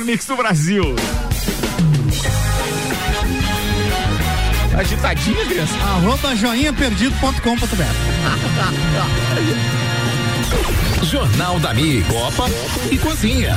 melhor mix do Brasil. Agitadinha, criança? Arroba joinhaperdido.com.br Jornal da Mi, Copa e Cozinha.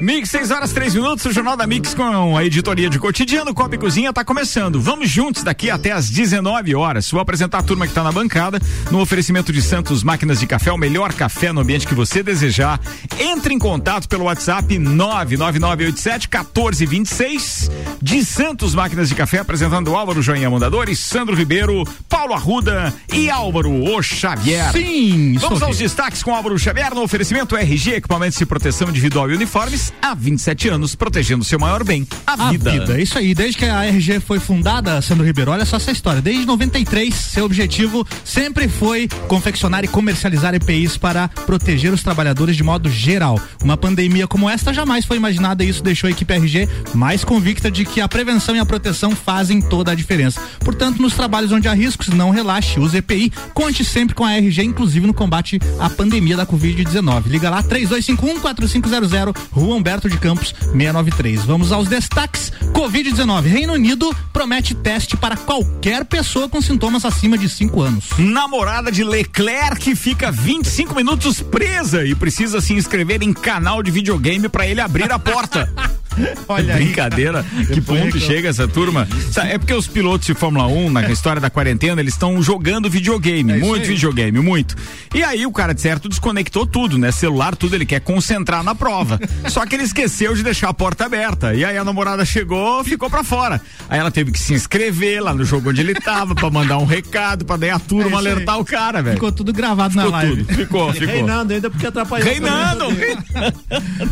Mix, 6 horas 3 minutos, o Jornal da Mix com a editoria de cotidiano, Copa e Cozinha tá começando. Vamos juntos daqui até às 19 horas. Vou apresentar a turma que tá na bancada no oferecimento de Santos Máquinas de Café, o melhor café no ambiente que você desejar. Entre em contato pelo WhatsApp 99987 1426 de Santos Máquinas de Café, apresentando Álvaro Joinha Mondadores, Sandro Ribeiro, Paulo Arruda e Álvaro O Xavier. Sim, Vamos aos destaques com Álvaro Xavier no oferecimento RG, equipamentos de proteção individual e uniformes há 27 anos, protegendo seu maior bem, a, A vida. vida, isso aí. Desde que a RG foi fundada, Sandro Ribeiro, olha só essa história. Desde 93, seu objetivo sempre foi confeccionar e comercializar EPIs para proteger os trabalhadores de modo geral. Uma pandemia como esta jamais foi imaginada e isso deixou a equipe RG mais convicta de que a prevenção e a proteção fazem toda a diferença. Portanto, nos trabalhos onde há riscos, não relaxe, use EPI, conte sempre com a RG, inclusive no combate à pandemia da Covid-19. Liga lá, 3251 4500, Rua Humberto de Campos, 693. Vamos aos destaques. Covid-19. Reino Unido promete teste para qualquer pessoa com sintomas acima de 5 anos. Namorada de Leclerc fica 25 minutos presa e precisa se inscrever em canal de videogame para ele abrir a porta. Olha aí. Brincadeira, que Depois ponto reclama. chega essa turma? Sabe, É porque os pilotos de Fórmula 1, na história da quarentena, eles estão jogando videogame, É muito aí. videogame, muito. E aí o cara de certo desconectou tudo, né? Celular, tudo, ele quer concentrar na prova. Só que ele esqueceu de deixar a porta aberta. E aí a namorada chegou, ficou pra fora. Aí ela teve que se inscrever lá no jogo onde ele tava, pra mandar um recado, pra daí a turma É isso aí. alertar o cara, velho. Ficou tudo gravado na Ficou live. tudo. Ficou, ficou. Reinando ainda porque atrapalhou. Reinando!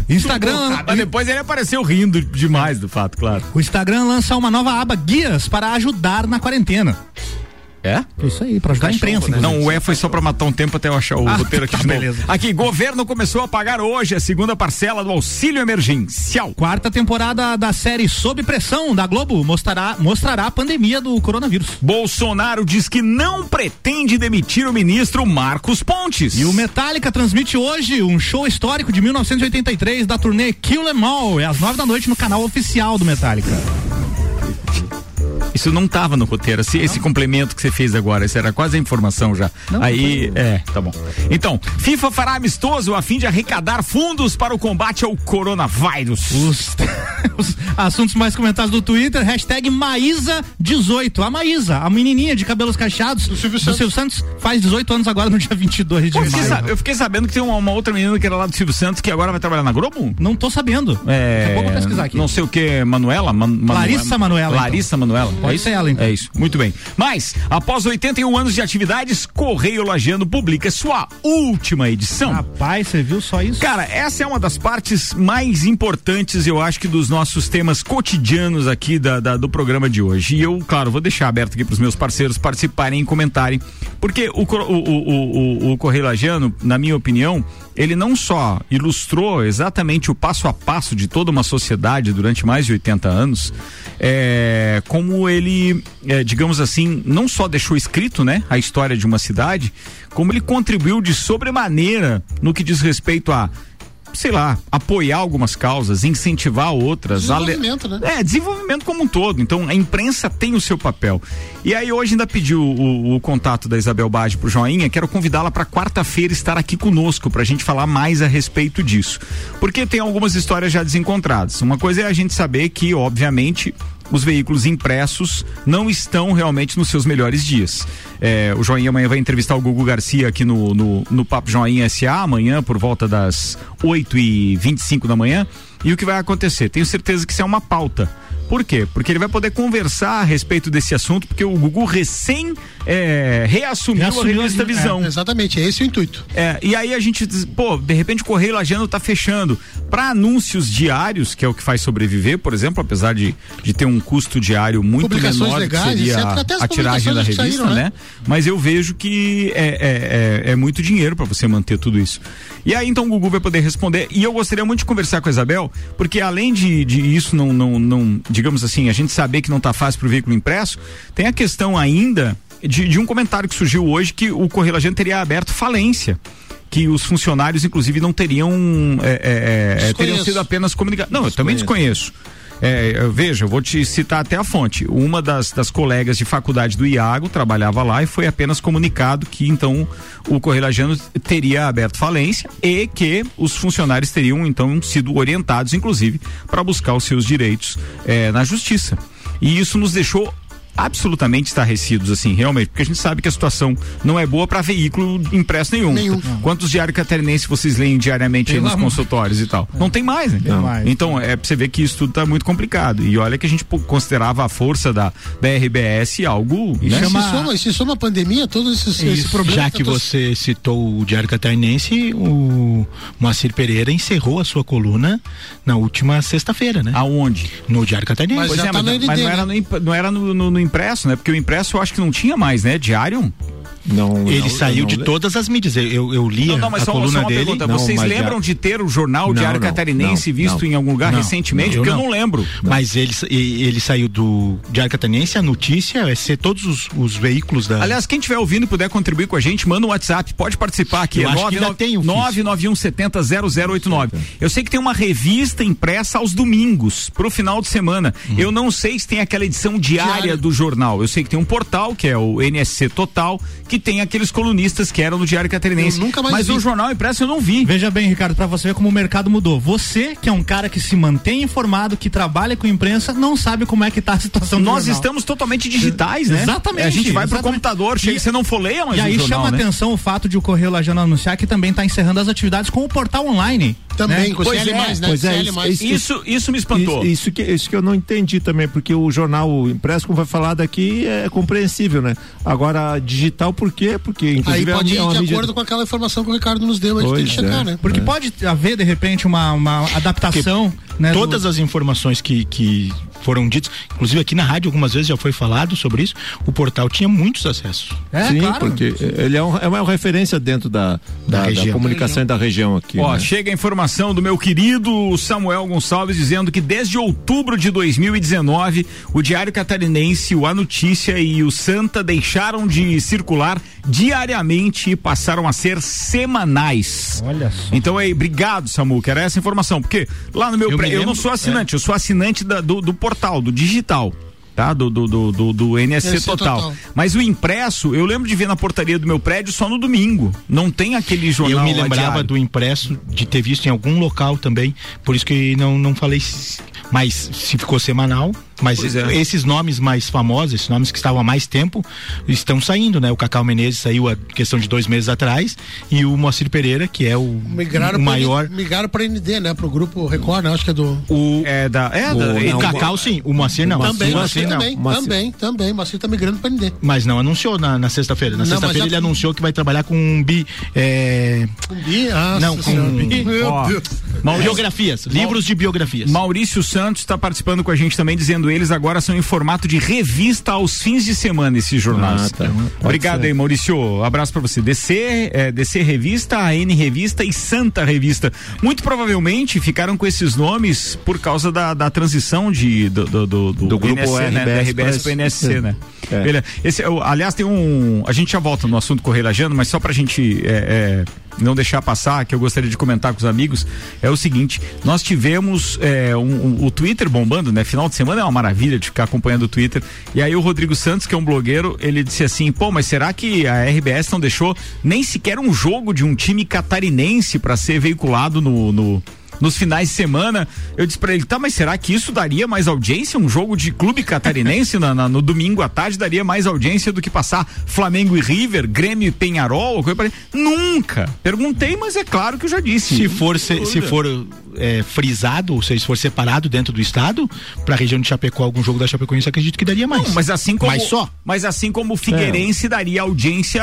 Instagram, Mas depois ele apareceu rindo demais do fato, claro. o Instagram lança uma nova aba guias para ajudar na quarentena. É? Isso aí, para ajudar a imprensa. inclusive. Não, o E foi só pra matar um tempo até eu achar o Ah, roteiro aqui tá, de novo. beleza. Aqui, governo começou a pagar hoje a segunda parcela do auxílio emergencial. Quarta temporada da série Sob Pressão da Globo mostrará, mostrará a pandemia do coronavírus. Bolsonaro diz que não pretende demitir o ministro Marcos Pontes. E o Metallica transmite hoje um show histórico de 1983 da turnê Kill Em All. É às nove da noite no canal oficial do Metallica. Isso não tava no roteiro, esse, esse complemento que você fez agora, isso era quase a informação já. Não, Aí, é, tá bom. Então, FIFA fará amistoso a fim de arrecadar fundos para o combate ao coronavírus. Os, os assuntos mais comentados do Twitter, hashtag Maísa18. A Maísa, a menininha de cabelos cacheados do Silvio, Santos. faz 18 anos agora no dia 22 de Pô, fiquei maio. sa- eu fiquei sabendo que tem uma, uma outra menina que era lá do Silvio Santos que agora vai trabalhar na Globo? Não tô sabendo. É, Daqui a pouco eu vou pesquisar aqui. Não sei o que, Manuela? Man, Manu- Larissa Manoela, então. Larissa Manuela. Pode é isso? ser ela, então. É isso, muito bem. Mas, após 81 anos de atividades, Correio Lagiano publica sua última edição. Rapaz, você viu só isso? Cara, essa é uma das partes mais importantes, eu acho que dos nossos temas cotidianos aqui da, da- do programa de hoje. E eu, claro, vou deixar aberto aqui para os meus parceiros participarem e comentarem, porque o, o, o, o, Correio Lagiano, na minha opinião, ele não só ilustrou exatamente o passo a passo de toda uma sociedade durante mais de 80 anos, é, como ele, é, digamos assim, não só deixou escrito, né, a história de uma cidade, como ele contribuiu de sobremaneira no que diz respeito a sei lá, apoiar algumas causas, incentivar outras. Desenvolvimento, ale- né? É, desenvolvimento como um todo. Então, a imprensa tem o seu papel. E aí, hoje ainda pediu o, o contato da Isabel Bade pro Joinha, quero convidá-la para quarta-feira estar aqui conosco, pra gente falar mais a respeito disso. Porque tem algumas histórias já desencontradas. Uma coisa é a gente saber que, obviamente, os veículos impressos não estão realmente nos seus melhores dias. É, o Joinha amanhã vai entrevistar o Gugu Garcia aqui no, no, no Papo Joinha SA, amanhã por volta das 8 e 25 da manhã. E o que vai acontecer? Tenho certeza que isso é uma pauta. Por quê? Porque ele vai poder conversar a respeito desse assunto, porque o Gugu recém é, reassumiu, Reassumiu a revista a- Visão. É, exatamente, é esse o intuito. É, e aí a gente diz, pô, de repente o Correio Lagiano tá fechando. Para anúncios diários, que é o que faz sobreviver, por exemplo, apesar de, de ter um custo diário muito menor legais, que seria as a tiragem da revista, saíram, né? né? Mas eu vejo que é, é, é, é muito dinheiro para você manter tudo isso. E aí então o Gugu vai poder responder. E eu gostaria muito de conversar com a Isabel, porque além de, de isso não, não, não, digamos assim, a gente saber que não tá fácil pro veículo impresso, tem a questão ainda de, de um comentário que surgiu hoje que o Correio Lagiano teria aberto falência que os funcionários, inclusive, não teriam, é, é, é teriam sido apenas comunicados. Não, eu também desconheço. É, veja, eu vou te citar até a fonte. Uma das, das colegas de faculdade do Iago trabalhava lá e foi apenas comunicado que então o Correio teria aberto falência e que os funcionários teriam então sido orientados, inclusive, para buscar os seus direitos é, na justiça. E isso nos deixou absolutamente estarrecidos, assim, realmente, porque a gente sabe que a situação não é boa para veículo impresso nenhum. nenhum. Quantos diários catarinenses vocês leem diariamente nos consultórios e tal? É. Não tem mais, né? Não. Mais. Então, é pra você ver que isso tudo tá muito complicado. E olha que a gente considerava a força da, da RBS algo. Né? Chama... Se, soma, se soma a pandemia, todos esses, esses problemas. Já que você citou o Diário Catarinense, o Moacir Pereira encerrou a sua coluna na última sexta-feira, né? Aonde? No Diário Catarinense. Mas, pois é, tá mas, mas não era no, não era no, no, no impresso, né? Porque o impresso eu acho que não tinha mais, né? Diário? Não, ele não, saiu de todas as mídias. Eu, eu li não, não, mas a só, coluna só dele. Pergunta. Vocês lembram já... de ter o jornal Diário Catarinense visto em algum lugar recentemente? Porque eu não lembro. Mas ele, ele saiu do Diário Catarinense, a notícia é ser todos os, os veículos da. Aliás, quem estiver ouvindo e puder contribuir com a gente, manda um WhatsApp, pode participar aqui. Eu é 991700089. Eu sei que tem uma revista impressa aos domingos, pro final de semana. Hum. Eu não sei se tem aquela edição diária Diário. do jornal. Eu sei que tem um portal, que é o NSC Total, que tem aqueles colunistas que eram no Diário Catarinense. Eu nunca mais Mas vi. o jornal impresso eu não vi. Veja bem, Ricardo, para você ver como o mercado mudou. Você, que é um cara que se mantém informado, que trabalha com imprensa, não sabe como é que tá a situação do Nós jornal. estamos totalmente digitais, né? Exatamente. a gente vai exatamente. pro computador, chega, e, você não folheia mais E aí jornal, chama né? atenção o fato de o Correio Lajano anunciar que também está encerrando as atividades com o portal online. Também, né? com pois CL+, é, né? Pois é, isso, isso, isso, isso, me espantou. Isso, isso, que, isso que eu não entendi também, porque o jornal impresso, como foi falado aqui, é compreensível, né? Agora, digital por quê? Porque Inclusive, aí pode é ir de mídia... acordo com aquela informação que o Ricardo nos deu, a gente tem que checar, é. né? Porque é. pode haver, de repente, uma, uma adaptação. Né, todas do... as informações que, que foram ditas, inclusive aqui na rádio algumas vezes já foi falado sobre isso, o portal tinha muitos acessos. É, Sim, claro. porque ele é, um, é uma referência dentro da, da, da, da comunicação da região aqui. Ó, né? chega a informação do meu querido Samuel Gonçalves dizendo que desde outubro de 2019, o Diário Catarinense, o A Notícia e o Santa deixaram de circular diariamente e passaram a ser semanais. Olha só. Então aí, obrigado, Samu, que era essa informação, porque lá no meu eu, pré, eu não sou assinante, é. eu sou assinante da, do, do portal portal, do digital tá? Do, do, do, do, do NSC total. total. Mas o impresso, eu lembro de ver na portaria do meu prédio só no domingo. Não tem aquele jornal. Eu me lembrava do impresso, de ter visto em algum local também, por isso que não, não falei. Mas se ficou semanal, mas é. esses nomes mais famosos, esses nomes que estavam há mais tempo, estão saindo, né? O Cacau Menezes saiu a questão de dois meses atrás e o Moacir Pereira, que é o, migraram o maior. Pra, migraram para ND, né? Pro grupo Record, né? Acho que é do. O, é da. É, o, da, não, o Cacau, sim. O Moacir não. Também, o Moacir, não. Também, Moacir. também, também. O Moacir tá migrando para ND. Mas não anunciou na, na sexta-feira. Na sexta-feira ele anunciou que vai trabalhar com um bi. É... Um bi? Ah, não, com. Meu ó, Deus. Biografias, livros de biografias. Maurício Santos está participando com a gente também, dizendo eles agora são informados formato de revista aos fins de semana esses jornais. Ah, tá. Obrigado ser. aí, Maurício. Abraço para você. DC, é, DC Revista, AN Revista e Santa Revista. Muito provavelmente ficaram com esses nomes por causa da, da transição de, do, do, do, do, do grupo NSC, RBS, né? Da RBS para o NSC, é. né? É. Esse, aliás, tem um. A gente já volta no assunto Correio Lajano, mas só pra gente é, é, não deixar passar, que eu gostaria de comentar com os amigos, é o seguinte: nós tivemos é, um, um, o Twitter bombando, né? Final de semana é uma maravilha de ficar acompanhando o Twitter. E aí o Rodrigo Santos, que é um blogueiro, ele disse assim: pô, mas será que a RBS não deixou nem sequer um jogo de um time catarinense para ser veiculado no, no nos finais de semana. Eu disse para ele, tá, mas será que isso daria mais audiência? Um jogo de clube catarinense na, na, no domingo à tarde daria mais audiência do que passar Flamengo e River, Grêmio e Penharol? Nunca. Perguntei, mas é claro que eu já disse. Se for, se, se for é, frisado, ou seja, se for separado dentro do estado, para a região de Chapecó, algum jogo da Chapecoense, acredito que daria mais. Não, mas assim como. Mas só. Mas assim como o Figueirense é. daria audiência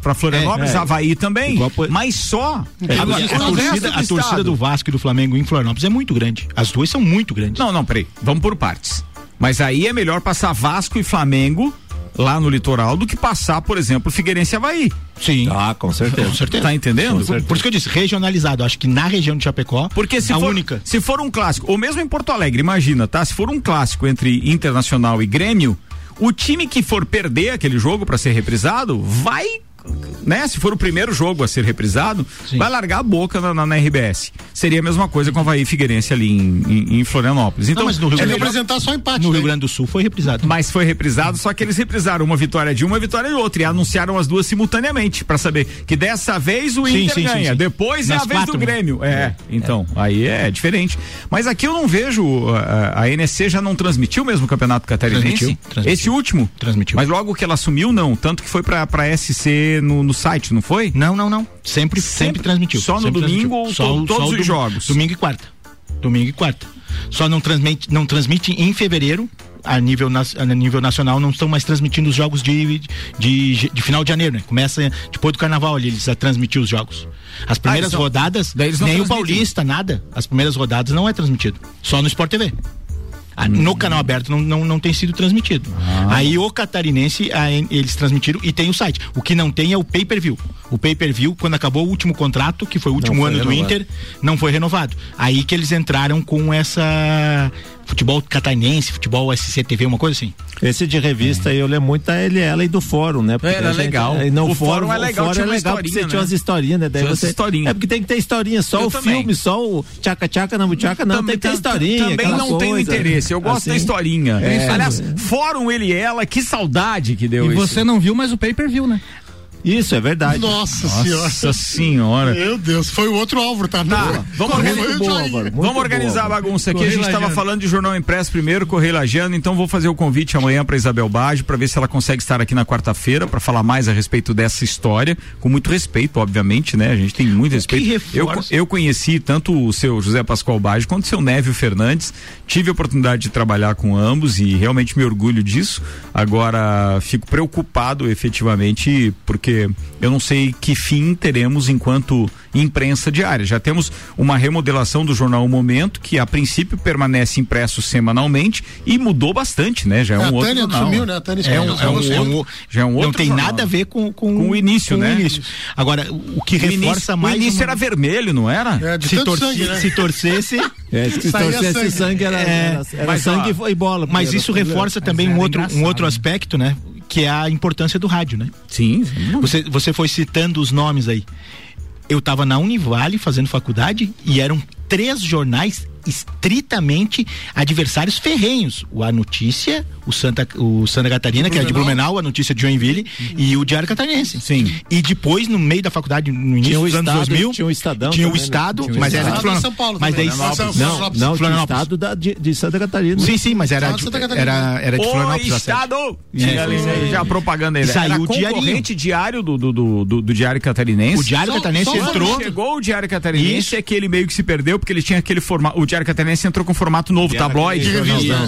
para Florianópolis, é, é. Havaí também. Igual, mas só. Agora, a, torcida, a torcida do Vasco e do Flamengo Flamengo em Florianópolis é muito grande. As duas são muito grandes. Não, não, peraí. Vamos por partes. Mas aí é melhor passar Vasco e Flamengo lá no litoral do que passar, por exemplo, Figueirense e Havaí. Sim. Ah, com certeza. Com certeza. Tá entendendo? Por isso que eu disse, regionalizado. Acho que na região de Chapecó, porque se a for, única. Se for um clássico, ou mesmo em Porto Alegre, imagina, tá? Se for um clássico entre Internacional e Grêmio, o time que for perder aquele jogo para ser reprisado vai né? Se for o primeiro jogo a ser reprisado, Sim. vai largar a boca na, na, na, RBS. Seria a mesma coisa com a Havaí Figueirense ali em, em, em Florianópolis. Então, não, mas no Rio é melhor... apresentar só empate. No né? Rio Grande do Sul foi reprisado. Mas foi reprisado, só que eles reprisaram uma vitória de uma, vitória de outra e anunciaram as duas simultaneamente para saber que dessa vez o sim, Inter sim, ganha, sim, depois Nas é a vez do né? Grêmio. É, é. então, é. aí é diferente. Mas aqui eu não vejo a, a NSC já não transmitiu mesmo o Campeonato Catarinense? Transmitiu, transmitiu. Esse último? Transmitiu. Mas logo que ela assumiu, não, tanto que foi para SC no, no site, não foi? Não, não, não. Sempre, sempre, sempre transmitiu. Só no sempre domingo ou só, to, todos só os jogos? Domingo e quarta. Domingo e quarta. Só não transmite, não transmite em fevereiro, a nível, a nível nacional não estão mais transmitindo os jogos de, de, de, final de janeiro, né? Começa depois do carnaval ali, eles a transmitir os jogos. As primeiras ah, rodadas, nem o Paulista, nada. As primeiras rodadas não é transmitido. Só no Sport TV. Ah, no canal aberto não, não, não tem sido transmitido. Ah. Aí o catarinense, eles transmitiram e tem o site. O que não tem é o pay-per-view. O pay-per-view, quando acabou o último contrato, que foi o último ano renovado. do Inter, não foi renovado. Aí que eles entraram com essa futebol catarinense, futebol SCTV, uma coisa assim. Esse de revista é. eu lembro muito da LL e do fórum, né? Porque era gente, legal. Não, o fórum, fórum é legal, o fórum é legal porque você né? tinha umas historinhas, né? Daí tinha você, historinha. É porque tem que ter historinha, só eu o também. filme, só o tchaca tchaca não tchaca não, também, tem que ter historinha. Também não coisa. tenho interesse, eu gosto assim, da historinha. É, Aliás, fórum ele e ela, que saudade que deu e isso. você não viu mais o pay-per-view, né? Isso, é verdade. Nossa, senhora. Nossa senhora. Meu Deus, foi o outro Álvaro, tá? Tá, vamos, organizar, boa, Álvaro, vamos organizar boa, a bagunça aqui. Correio a gente estava falando de jornal impresso primeiro, Correio Lajano, então vou fazer o convite amanhã para Isabel Baggio para ver se ela consegue estar aqui na quarta-feira para falar mais a respeito dessa história, com muito respeito, obviamente, né? A gente tem muito respeito. Eu, eu conheci tanto o seu José Pascoal Baggio quanto o seu Névio Fernandes, tive a oportunidade de trabalhar com ambos e realmente me orgulho disso. Agora fico preocupado efetivamente porque eu não sei que fim teremos enquanto imprensa diária. Já temos uma remodelação do jornal O Momento, que a princípio permanece impresso semanalmente e mudou bastante, né? Já é, é um outro Tânia jornal. Sumiu, né? A Tânia é, um, é, um, é um, já é um outro Não tem jornal. nada a ver com, com, com o início, com né? O início. Agora, o que o reforça início, mais... O início uma... era vermelho, não era? É, se, torce, sangue, né? se torcesse... É, se torcesse sangue, sangue era, é, era, era mas, sangue ó, e bola. Mas isso reforça também um outro, um outro aspecto, né? Que é a importância do rádio, né? Sim. Você, você foi citando os nomes aí. Eu estava na Univale fazendo faculdade e eram três jornais estritamente adversários ferrenhos. O A Notícia, o Santa, o Santa Catarina, que é de Blumenau, a notícia de Joinville, uhum. e o Diário Catarinense. Sim. E depois, no meio da faculdade, no início dos anos 2000, tinha o Estadão. Tinha o né? Estado, tinha mas era de Florianópolis. São Paulo. Mas daí, não, não, tinha o Estado da, de, de, Santa Catarina. Sim, sim, mas era, de, era, era de Florianópolis. O Estado! Já a propaganda ele. Saiu o concorrente diário do, do, do, do, do Diário Catarinense. O Diário Catarinense entrou. Chegou o Diário Catarinense, é que ele meio que se perdeu, porque ele tinha aquele formato. O Diário Catarinense entrou com formato novo, tabloide.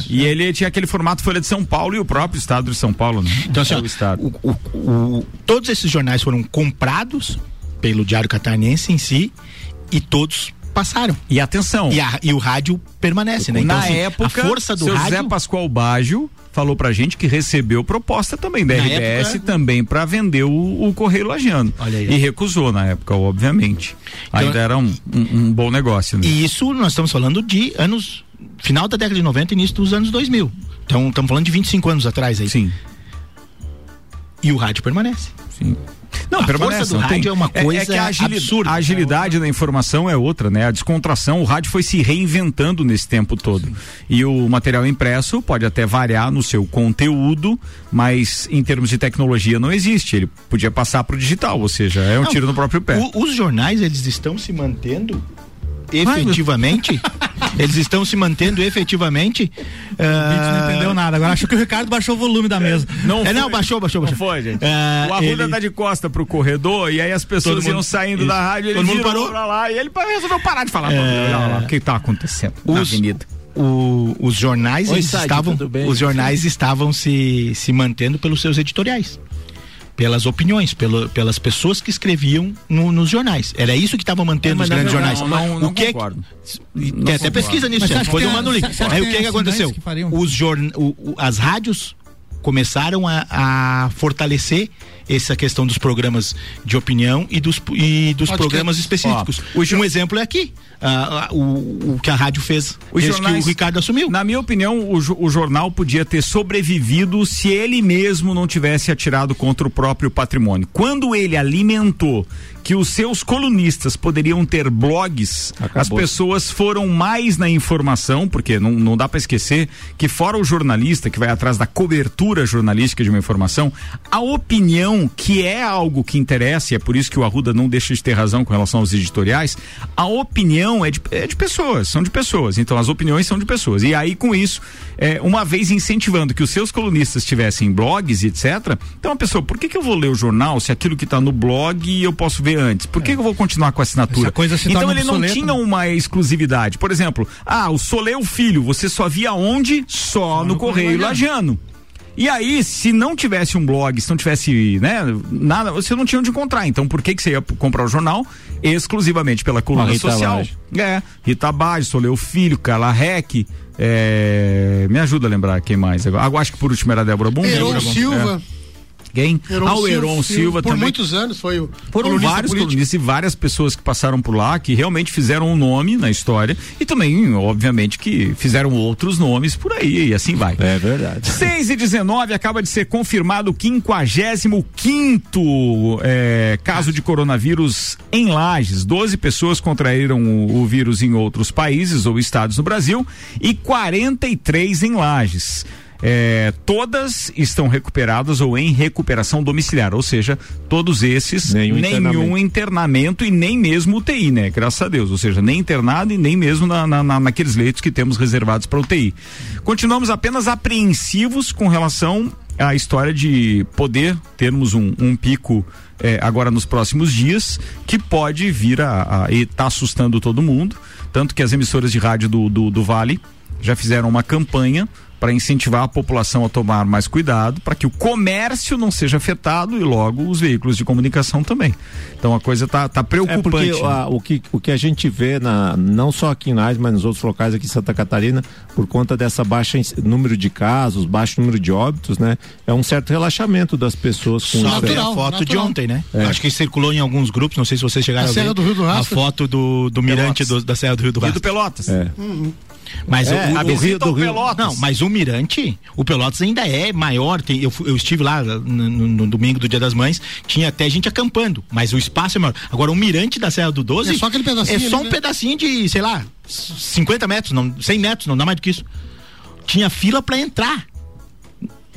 E ele tinha aquele formato Folha de São Paulo e o próprio estado de São Paulo, né? Então, assim, o, o, o, todos esses jornais foram comprados pelo Diário Catarinense em si e todos passaram. E atenção. E, a, e o rádio permanece, né? Então, Na assim, época, a força do seu rádio. Zé Pascoal Baggio falou pra gente que recebeu proposta também da na RBS época... também para vender o, o Correio Lagiano. E recusou na época, obviamente. Então, Ainda era um, um, um bom negócio. Né? E isso nós estamos falando de anos final da década de 90 início dos anos 2000. Então, estamos falando de 25 anos atrás aí. Sim. E o rádio permanece. Sim. Não, a força do rádio tem, é uma coisa é, é que a agilidade, absurda. A agilidade da informação é outra, né? A descontração, o rádio foi se reinventando nesse tempo todo. Sim. E o material impresso pode até variar no seu conteúdo, mas em termos de tecnologia não existe. Ele podia passar para o digital, ou seja, é um não, tiro no próprio pé. O, os jornais, eles estão se mantendo efetivamente, eles estão se mantendo efetivamente. Uh... não ah, entendeu nada. Agora achou que o Ricardo baixou o volume da mesa. Não, é, não baixou, baixou, baixou. Não foi, gente. Uh, o Arruda ele... tá de costa pro corredor e aí as pessoas iam saindo isso. da rádio, ele mundo parou pra lá e ele resolveu parar de falar. É... O que tá acontecendo os, na avenida. O, os jornais Oi, estavam, os jornais estavam se, se mantendo pelos seus editoriais pelas opiniões, pelo, pelas pessoas que escreviam no, nos jornais. Era isso que estava mantendo os grandes não, jornais. Não, não, não o que é concordo. Tem até pesquisa nisso, depois eu mando o link. Aí o que, que aconteceu? Que os o, o, as rádios começaram a, a fortalecer essa questão dos programas de opinião e dos, e dos programas específicos. Ó, um exemplo é aqui, uh, o, o, que a rádio fez, os jornais, que o Ricardo assumiu. Na minha opinião, o, o jornal podia ter sobrevivido se ele mesmo não tivesse atirado contra o próprio patrimônio. Quando ele alimentou que os seus colunistas poderiam ter blogs, Acabou. as pessoas foram mais na informação, porque não, não dá para esquecer que fora o jornalista que vai atrás da cobertura jornalística de uma informação, a opinião, que é algo que interessa, e é por isso que o Arruda não deixa de ter razão com relação aos editoriais, a opinião é de, é de pessoas, são de pessoas, então as opiniões são de pessoas. E aí com isso, é, uma vez incentivando que os seus colunistas tivessem blogs, etc., então a pessoa, por que, que eu vou ler o jornal se aquilo que está no blog eu posso ver antes. Por que, é. que eu vou continuar com a assinatura? então ele não tinha uma exclusividade. Por exemplo, ah, o Soleil Filho, você só via onde? Só, só no, no Correio Lajano. E aí, se não tivesse um blog, se não tivesse, né, nada, você não tinha onde encontrar. Então, por que que você ia comprar o jornal? Exclusivamente pela coluna social. Bage. É, Rita Bage, Soleu Filho, Carla Rec, é, me ajuda a lembrar quem mais. Eu acho que por último era Débora Bum. Heron Silva. É. Quem? Heron ah, o Heron Silva, Silva por também. Por muitos anos foi o Foram vários colunistas e várias pessoas que passaram por lá que realmente fizeram um nome na história e também, obviamente, que fizeram outros nomes por aí e assim vai. É verdade. 6 e 19 acaba de ser confirmado o 55 quinto é, caso de coronavírus em Lages. 12 pessoas contraíram o, o vírus em outros países ou estados no Brasil e 43 em Lages é, todas estão recuperadas ou em recuperação domiciliar, ou seja, todos esses, nenhum, nenhum internamento. internamento. e nem mesmo UTI, né? Graças a Deus, ou seja, nem internado e nem mesmo na, na, naqueles leitos que temos reservados para UTI. Continuamos apenas apreensivos com relação à história de poder termos um, um pico é, agora nos próximos dias, que pode vir a, a e tá assustando todo mundo, tanto que as emissoras de rádio do, do, do Vale já fizeram uma campanha para incentivar a população a tomar mais cuidado, para que o comércio não seja afetado e logo os veículos de comunicação também. Então a coisa tá, tá preocupante. É porque a, o, que, o que a gente vê, na, não só aqui em Nais, mas nos outros locais aqui em Santa Catarina, por conta dessa baixa número de casos, baixo número de óbitos, né? É um certo relaxamento das pessoas com Só natural, a foto natural. de ontem, né? É. Acho que circulou em alguns grupos, não sei se vocês chegaram a, a ver. Do Rio do a foto do, do mirante do, da Serra do Rio do Rastro. E do Pelotas. É. Uhum. Mas é, o, o, do Rio, do Rio. Pelotas. Não, mas o Mirante, o Pelotas ainda é maior. Tem, eu, eu estive lá no, no, no, domingo do Dia das Mães, tinha até gente acampando, mas o espaço é maior. Agora, o Mirante da Serra do 12 é só aquele pedacinho. É só um né? pedacinho de, sei lá, 50 metros, não, 100 metros, não dá mais do que isso. Tinha fila para entrar.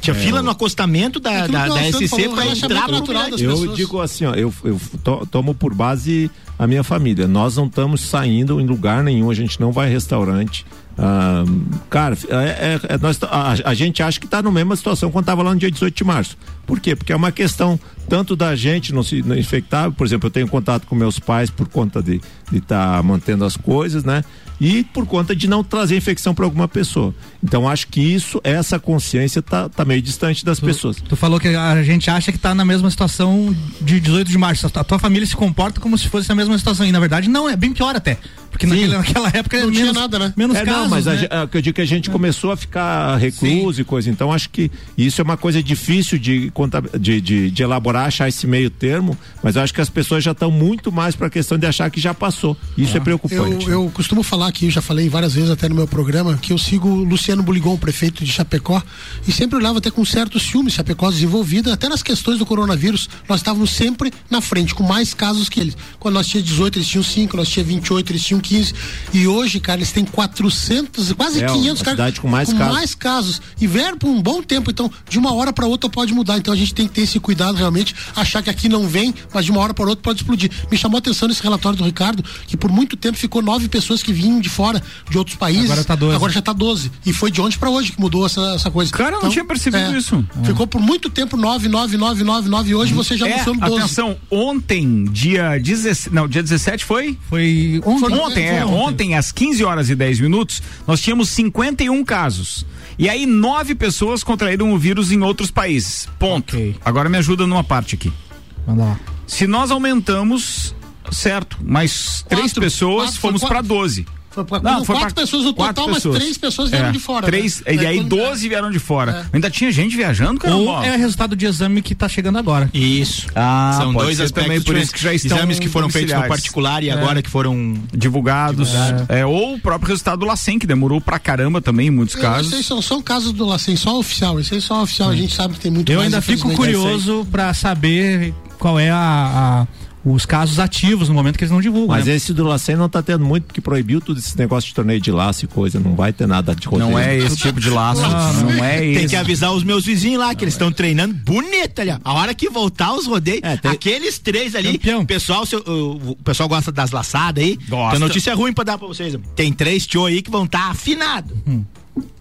Tinha é, fila no acostamento da, é da, da SC para entrar pro Eu digo assim, ó, eu, eu to, tomo por base a minha família. Nós não estamos saindo em lugar nenhum, a gente não vai a restaurante. Ah, cara, é, é, é nós, a, a, gente acha que está na mesma situação quando estava lá no dia 18 de março. Por quê? Porque é uma questão tanto da gente não se não infectar, por exemplo, eu tenho contato com meus pais por conta de estar tá mantendo as coisas, né? E por conta de não trazer infecção para alguma pessoa. Então acho que isso, essa consciência tá, tá meio distante das tu, pessoas. Tu falou que a gente acha que está na mesma situação de 18 de março. A tua família se comporta como se fosse a mesma situação. E na verdade não, é bem pior até. Porque naquela, naquela, época não tinha nada, né? Menos é, casos, não, mas né? a, a, eu digo que a gente é. começou a ficar recluso Sim. e coisa. Então acho que isso é uma coisa difícil de, de, de, de elaborar, achar esse meio termo, mas eu acho que as pessoas já estão muito mais para a questão de achar que já passou. Isso é, é preocupante. Eu, eu, costumo falar aqui, já falei várias vezes até no meu programa, que eu sigo o Luciano Buligon, prefeito de Chapecó, e sempre olhava até com certo ciúme Chapecó desenvolvida, até nas questões do coronavírus. Nós estávamos sempre na frente, com mais casos que eles. Quando nós tínhamos 18, eles tinham 5, nós tínhamos 28, eles tinham 15. E hoje, cara, eles têm 400, quase é, 500 casos. com mais com casos. mais casos. E vieram por um bom tempo. Então, de uma hora para outra pode mudar. Então, a gente tem que ter esse cuidado realmente, achar que aqui não vem, mas de uma hora para outra pode explodir. Me chamou a atenção nesse relatório do Ricardo, que por muito tempo ficou nove pessoas que vinham de fora, de outros países. Agora tá 12. Agora já tá 12. E foi de ontem para hoje que mudou essa, essa coisa. Cara, então, não tinha percebido é, isso. Ficou por muito tempo 9, 9, 9, 9, 9. E hoje você já é, anunciou no 12. Atenção, ontem, dia 17. Não, dia 17 foi? Foi ontem. Ontem, é. Ontem, ontem às 15 horas e 10 minutos, nós tínhamos 51 casos. E aí, nove pessoas contraíram o vírus em outros países. Ponto. Okay. Agora me ajuda numa parte aqui. Manda lá. Se nós aumentamos, certo, mas três pessoas, quatro, fomos para 12. Foi pra, não, foi quatro pra, pessoas no total, pessoas. mas três pessoas vieram é, de fora. Três, né? E aí doze vieram de fora. É. Ainda tinha gente viajando, cara. Ou é o resultado de exame que está chegando agora. Isso. Ah, São dois aspectos também por isso que já estão exames que foram feitos no particular e é. agora que foram divulgados. Divulgado. É, ou o próprio resultado do LACEN, que demorou pra caramba também em muitos casos. Esses são, são casos do LACEN, só oficial. Esse aí só oficial, a gente sabe que tem muito Eu mais, ainda fico curioso para saber qual é a, a os casos ativos no momento que eles não divulgam. Mas né? esse do Lacen não está tendo muito, porque proibiu tudo esse negócio de torneio de laço e coisa, não vai ter nada de rodeio. Não é esse tipo de laço, não, não é esse. Tem que avisar os meus vizinhos lá, que eles estão treinando bonito ali, a hora que voltar os rodeios, é, tem... aqueles três ali, Campeão. pessoal, seu, o, o, pessoal gosta das laçadas aí, gosta. tem notícia ruim para dar para vocês, tem três tio aí que vão estar tá afinados. Hum.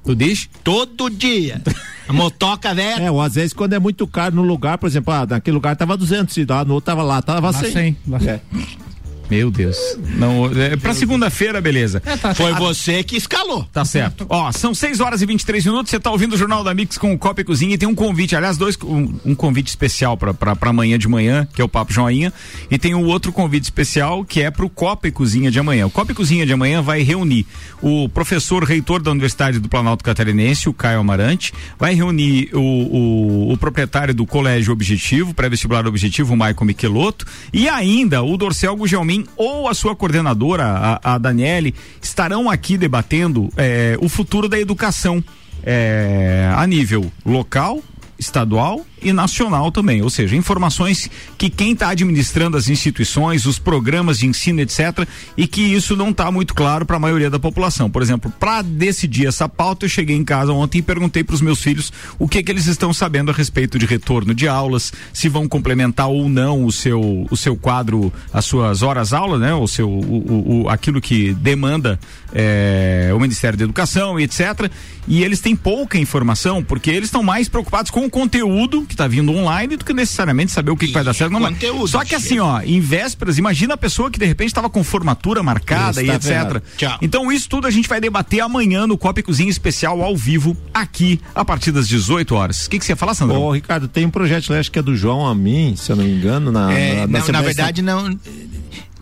Tu diz? Todo dia. A motoca velha. É, ou às vezes quando é muito caro no lugar, por exemplo, ah, naquele lugar tava 200, e lá no outro tava lá, tava lá 100. 100 lá. É. Meu Deus. Não, é, pra segunda-feira, beleza. É, tá, Foi você que escalou. Tá certo. Ó, são 6 horas e 23 minutos. Você tá ouvindo o Jornal da Mix com o Copa e Cozinha e tem um convite, aliás, dois, um, um convite especial pra, pra, pra amanhã de manhã, que é o Papo Joinha. E tem um outro convite especial que é pro Copa e Cozinha de amanhã. O Copa e Cozinha de amanhã vai reunir o professor reitor da Universidade do Planalto Catarinense, o Caio Amarante, vai reunir o, o, o proprietário do Colégio Objetivo, pré-vestibular Objetivo, o Maicon Michelotto, e ainda o Dorcel Gugelmin ou a sua coordenadora, a, a Daniele, estarão aqui debatendo é, o futuro da educação é, a nível local, estadual e nacional também, ou seja, informações que quem está administrando as instituições, os programas de ensino, etc, e que isso não está muito claro para a maioria da população. Por exemplo, para decidir essa pauta, eu cheguei em casa ontem e perguntei para os meus filhos o que que eles estão sabendo a respeito de retorno de aulas, se vão complementar ou não o seu o seu quadro, as suas horas aula, né, o seu o, o aquilo que demanda é, o Ministério da Educação etc. E eles têm pouca informação porque eles estão mais preocupados com o conteúdo que está vindo online do que necessariamente saber o que, que vai dar certo. Não, conteúdo, só que assim, ó, em vésperas, imagina a pessoa que de repente estava com formatura marcada isso, e tá etc. Então isso tudo a gente vai debater amanhã no Copa e Cozinha Especial ao vivo aqui a partir das 18 horas. O que, que você ia falar, Sandro? Ô, Ricardo, tem um projeto, acho que é do João a mim, se eu não me engano, na, é, na, na, não, na verdade não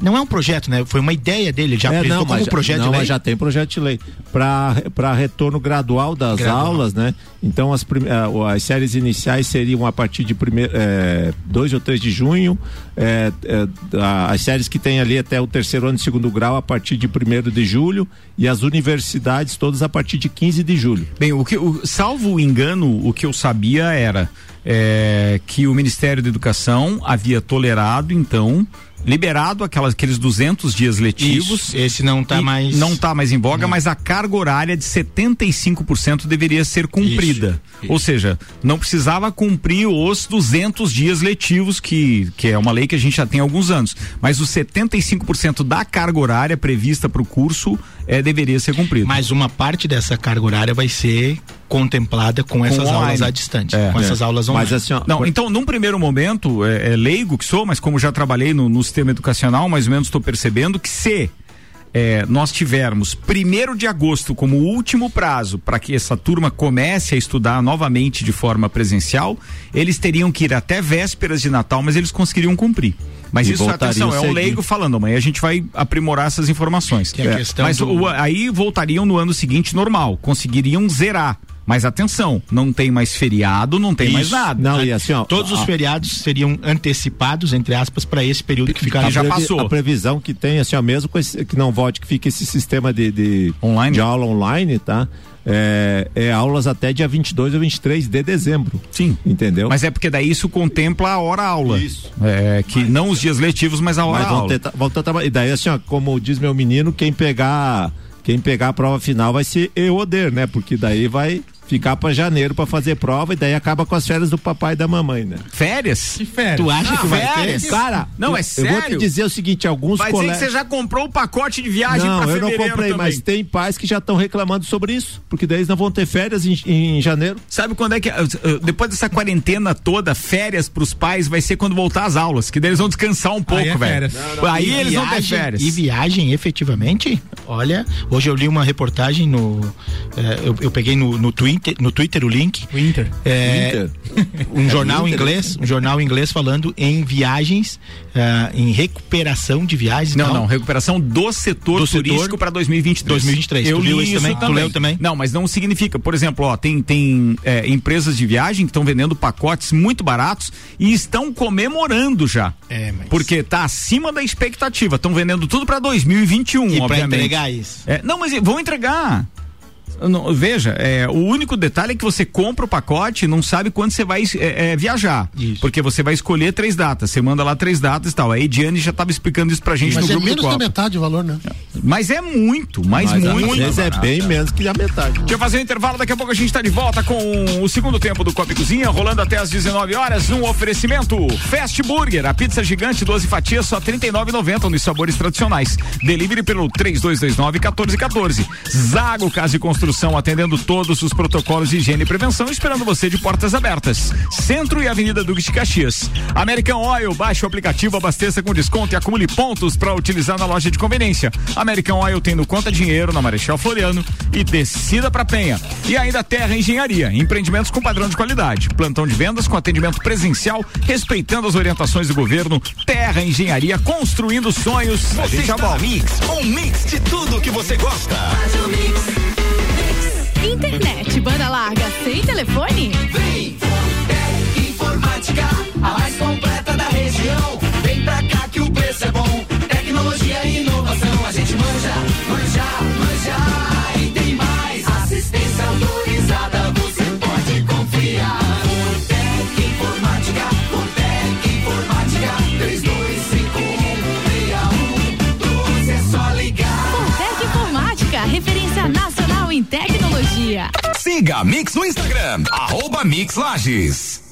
não é um projeto, né? Foi uma ideia dele, ele já é, apresentou não, como projeto não, de lei. Mas já tem projeto de lei para retorno gradual das gradual. aulas, né? Então as, eh, as séries iniciais seriam a partir de 2 é, dois ou 3 de junho, é, é, as séries que tem ali até o terceiro ano de segundo grau a partir de 1 de julho e as universidades todas a partir de 15 de julho. Bem, o que, o, salvo o engano, o que eu sabia era é, que o Ministério da Educação havia tolerado, então, liberado aquelas, aqueles 200 dias letivos. Isso, esse não está mais. Não está mais em voga, não. mas a carga horária de 75% deveria ser cumprida. Isso, isso. Ou seja, não precisava cumprir os 200 dias letivos, que, que é uma lei que a gente já tem há alguns anos. Mas os 75% da carga horária prevista para o curso é, deveria ser cumprido. Mas uma parte dessa carga horária vai ser contemplada com, com essas online. aulas à distância, é, com é. essas aulas online. Mas assim, ó, não, por... então, num primeiro momento, é, é, leigo que sou, mas como já trabalhei no, no sistema educacional, mais ou menos estou percebendo que se é, nós tivermos primeiro de agosto como último prazo para que essa turma comece a estudar novamente de forma presencial, eles teriam que ir até vésperas de Natal, mas eles conseguiriam cumprir. Mas e isso, atenção, é um leigo falando, amanhã a gente vai aprimorar essas informações. É, mas do... o, aí voltariam no ano seguinte normal, conseguiriam zerar. Mas atenção, não tem mais feriado, não tem Isso. mais nada. Não, e assim, ó, Todos os feriados seriam antecipados, entre aspas, para esse período que ficaria. já passou. A previsão que tem, assim, ó, mesmo esse, que não volte, que fique esse sistema de, de, online? de aula online, tá? É, é, aulas até dia 22 ou 23 de dezembro. Sim. Entendeu? Mas é porque daí isso contempla a hora aula. Isso. É, que mas, não os dias letivos, mas a hora mas aula. Tentar, vão tentar, e daí assim, ó, como diz meu menino, quem pegar quem pegar a prova final vai ser eu oder, né? Porque daí vai ficar para janeiro para fazer prova e daí acaba com as férias do papai e da mamãe, né? Férias? Que férias? Tu acha que vai férias? ter? Cara, não, é sério. Eu vou te dizer o seguinte, alguns colegas... Vai dizer que você já comprou o pacote de viagem para fevereiro eu não comprei, também. mas tem pais que já estão reclamando sobre isso, porque daí eles não vão ter férias em, em janeiro. Sabe quando é que depois dessa quarentena toda, férias para os pais vai ser quando voltar às aulas, que daí eles vão descansar um pouco, é velho. Aí, é aí eles viagem, vão ter férias. E viagem efetivamente? Olha, hoje eu li uma reportagem no é, eu, eu peguei no, no Twin Twitter, no Twitter o link. O Inter. É, Inter. um jornal Inter. inglês, um jornal inglês falando em viagens, uh, em recuperação de viagens. Não, não, recuperação do setor do turístico para 2023. 2023. Eu li isso também. também. Tu leu também? Não, mas não significa, por exemplo, ó, tem tem é, empresas de viagem que estão vendendo pacotes muito baratos e estão comemorando já. É, mas... Porque tá acima da expectativa. Estão vendendo tudo para 2021, e obviamente. entregar isso. É, não, mas vão entregar. Não, veja, é, o único detalhe é que você compra o pacote não sabe quando você vai é, é, viajar. Isso. Porque você vai escolher três datas. Você manda lá três datas e tal. A Ediane já estava explicando isso pra gente mas no é grupo menos da metade o valor, né? Mas é muito, mas, mas muito. Às vezes é bem menos que a metade. Deixa eu fazer um intervalo, daqui a pouco a gente está de volta com o segundo tempo do Copa e Cozinha, rolando até às 19 horas, num oferecimento Fast Burger, a pizza gigante, 12 fatias, só R$ 39,90 nos sabores tradicionais. Delivery pelo 3229 1414. Zago Casa e Construção atendendo todos os protocolos de higiene e prevenção, esperando você de portas abertas. Centro e Avenida Duque de Caxias. American Oil, baixe o aplicativo, abasteça com desconto e acumule pontos para utilizar na loja de conveniência. American Oil tem no Conta Dinheiro, na Marechal Floriano e descida para Penha. E ainda Terra Engenharia, empreendimentos com padrão de qualidade. Plantão de vendas com atendimento presencial, respeitando as orientações do governo. Terra Engenharia, construindo sonhos. Você já volta. Mix, um mix de tudo que você gosta. Internet, banda larga, sem telefone? Vem, Siga a Mix no Instagram, arroba Mix Lages.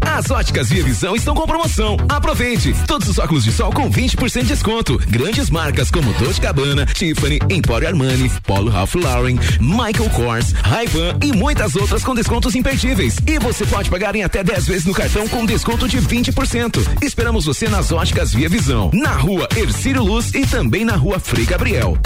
As óticas Via Visão estão com promoção. Aproveite! Todos os óculos de sol com 20% de desconto. Grandes marcas como Dolce Gabbana, Tiffany, Emporio Armani, Polo Ralph Lauren, Michael Kors, Ray-Ban e muitas outras com descontos imperdíveis. E você pode pagar em até 10 vezes no cartão com desconto de 20%. Esperamos você nas óticas Via Visão, na rua Ercílio Luz e também na rua Frei Gabriel.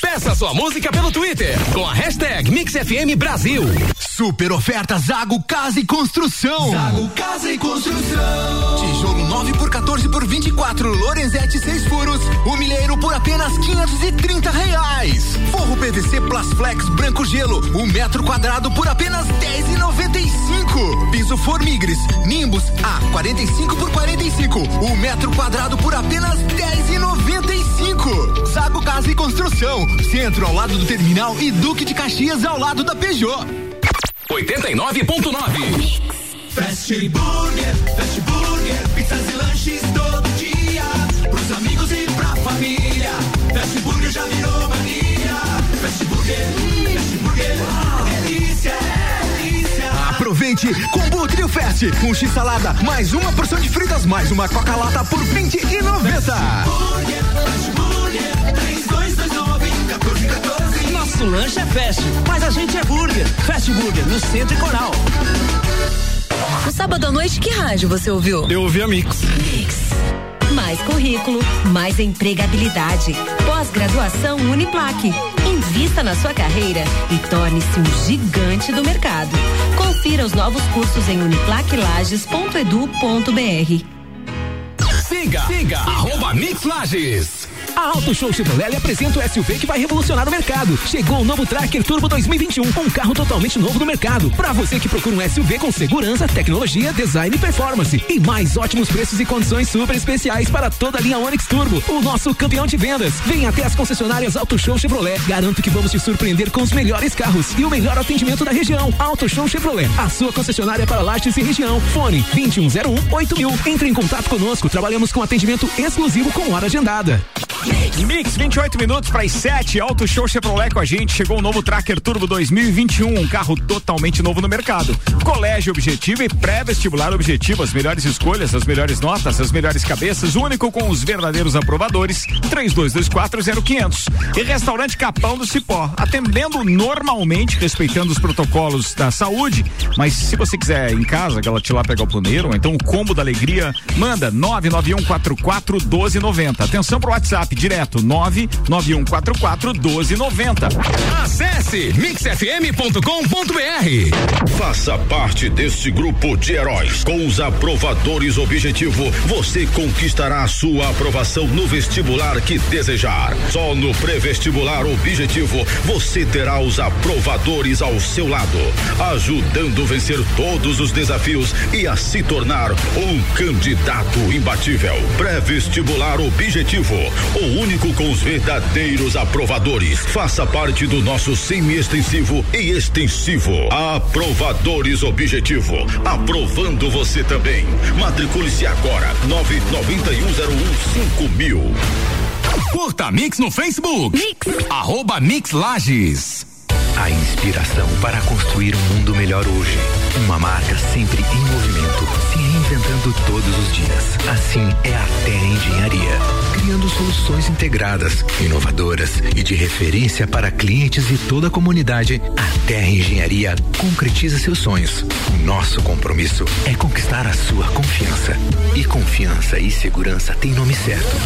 Peça sua música pelo Twitter com a hashtag MixFM Brasil. Super oferta Zago Casa e Construção. Zago Casa e Construção. Tijolo 9 por 14 por 24, Lorenzetti 6 furos, o milheiro por apenas 530 reais. Forro PVC Plasflex branco gelo, um metro quadrado por apenas 10,95. Piso Formigres, Nimbus A 45 por 45, um metro quadrado por apenas 10,95. Zago Casa e Construção, centro ao lado do terminal e Duque de Caxias ao lado da Peugeot. 89.9 Fast Burger, Fast Burger, pizzas e lanches todo dia. Pros amigos e pra família. Fast Burger já virou mania. Fast Burger, Fast Burger, delícia, delícia. Aproveite! Combo Trio Fest, um X salada, mais uma porção de fritas, mais uma Coca Lata por 20 e 90. Burger, Fast Burger, 3229 1414. Nosso lanche é fast, mas a gente é burger. Fast Burger, no Centro e Coral. No sábado à noite, que rádio você ouviu? Eu ouvi a Mix. Mix. Mais currículo, mais empregabilidade. Pós-graduação Uniplaque. Invista na sua carreira e torne-se um gigante do mercado. Confira os novos cursos em uniplaquelages.edu.br. Siga, siga, arroba Mix Lages. A Auto Show Chevrolet apresenta o SUV que vai revolucionar o mercado. Chegou o novo Tracker Turbo 2021, um carro totalmente novo no mercado. Para você que procura um SUV com segurança, tecnologia, design e performance. E mais ótimos preços e condições super especiais para toda a linha Onix Turbo, o nosso campeão de vendas. Vem até as concessionárias Auto Show Chevrolet. Garanto que vamos te surpreender com os melhores carros e o melhor atendimento da região. Auto Show Chevrolet, a sua concessionária para Lages e região. Fone 2101 8000. Entre em contato conosco. Trabalhamos com atendimento exclusivo com hora agendada. Mix, 28 minutos para as 7. Auto Show Chevrolet com a gente. Chegou o novo Tracker Turbo 2021, um carro totalmente novo no mercado. Colégio Objetivo e pré-vestibular Objetivo, as melhores escolhas, as melhores notas, as melhores cabeças, único com os verdadeiros aprovadores. 32240500. E Restaurante Capão do Cipó, atendendo normalmente, respeitando os protocolos da saúde, mas se você quiser em casa, lá pegar o puneiro, ou então o combo da alegria, manda 991441290. Atenção pro WhatsApp direto 99144 1290. Acesse mixfm.com.br. Faça parte deste grupo de heróis. Com os aprovadores objetivo, você conquistará a sua aprovação no vestibular que desejar. Só no pré-vestibular objetivo, você terá os aprovadores ao seu lado, ajudando a vencer todos os desafios e a se tornar um candidato imbatível. Pré-vestibular objetivo, o único com os verdadeiros aprovadores. Faça parte do nosso semi-extensivo e extensivo. Aprovadores objetivo, aprovando você também. Matricule-se agora, nove noventa e um zero um cinco mil. Curta Mix no Facebook. Mix. Arroba Mix Lages. A inspiração para construir um mundo melhor hoje. Uma marca sempre em movimento, se reinventando todos os dias. Assim é a Terra Engenharia, criando soluções integradas, inovadoras e de referência para clientes e toda a comunidade. A Terra Engenharia concretiza seus sonhos. Nosso compromisso é conquistar a sua confiança. E confiança e segurança têm nome certo.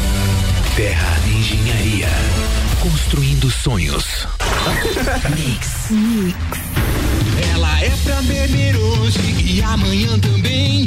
Terra Engenharia. Construindo sonhos. Mix. Ela é pra beber hoje e amanhã também.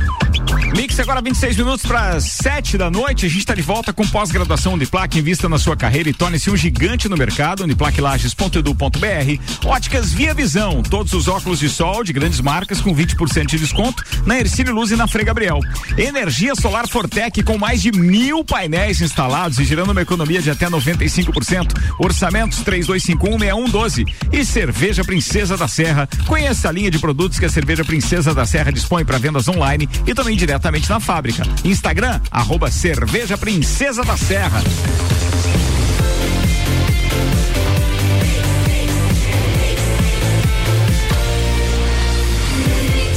Mix agora 26 minutos para 7 da noite. A gente está de volta com pós-graduação Uniplac. Invista na sua carreira e torne-se um gigante no mercado. Uniplaclages.edu.br. Óticas Via Visão. Todos os óculos de sol de grandes marcas com 20% de desconto na Ercílio Luz e na Frei Gabriel. Energia Solar Fortec com mais de mil painéis instalados e gerando uma economia de até 95%. Orçamentos 32516112. E Cerveja Princesa da Serra. Conheça a linha de produtos que a Cerveja Princesa da Serra dispõe para vendas online e também diretamente na fábrica. Instagram, arroba Cerveja Princesa da Serra.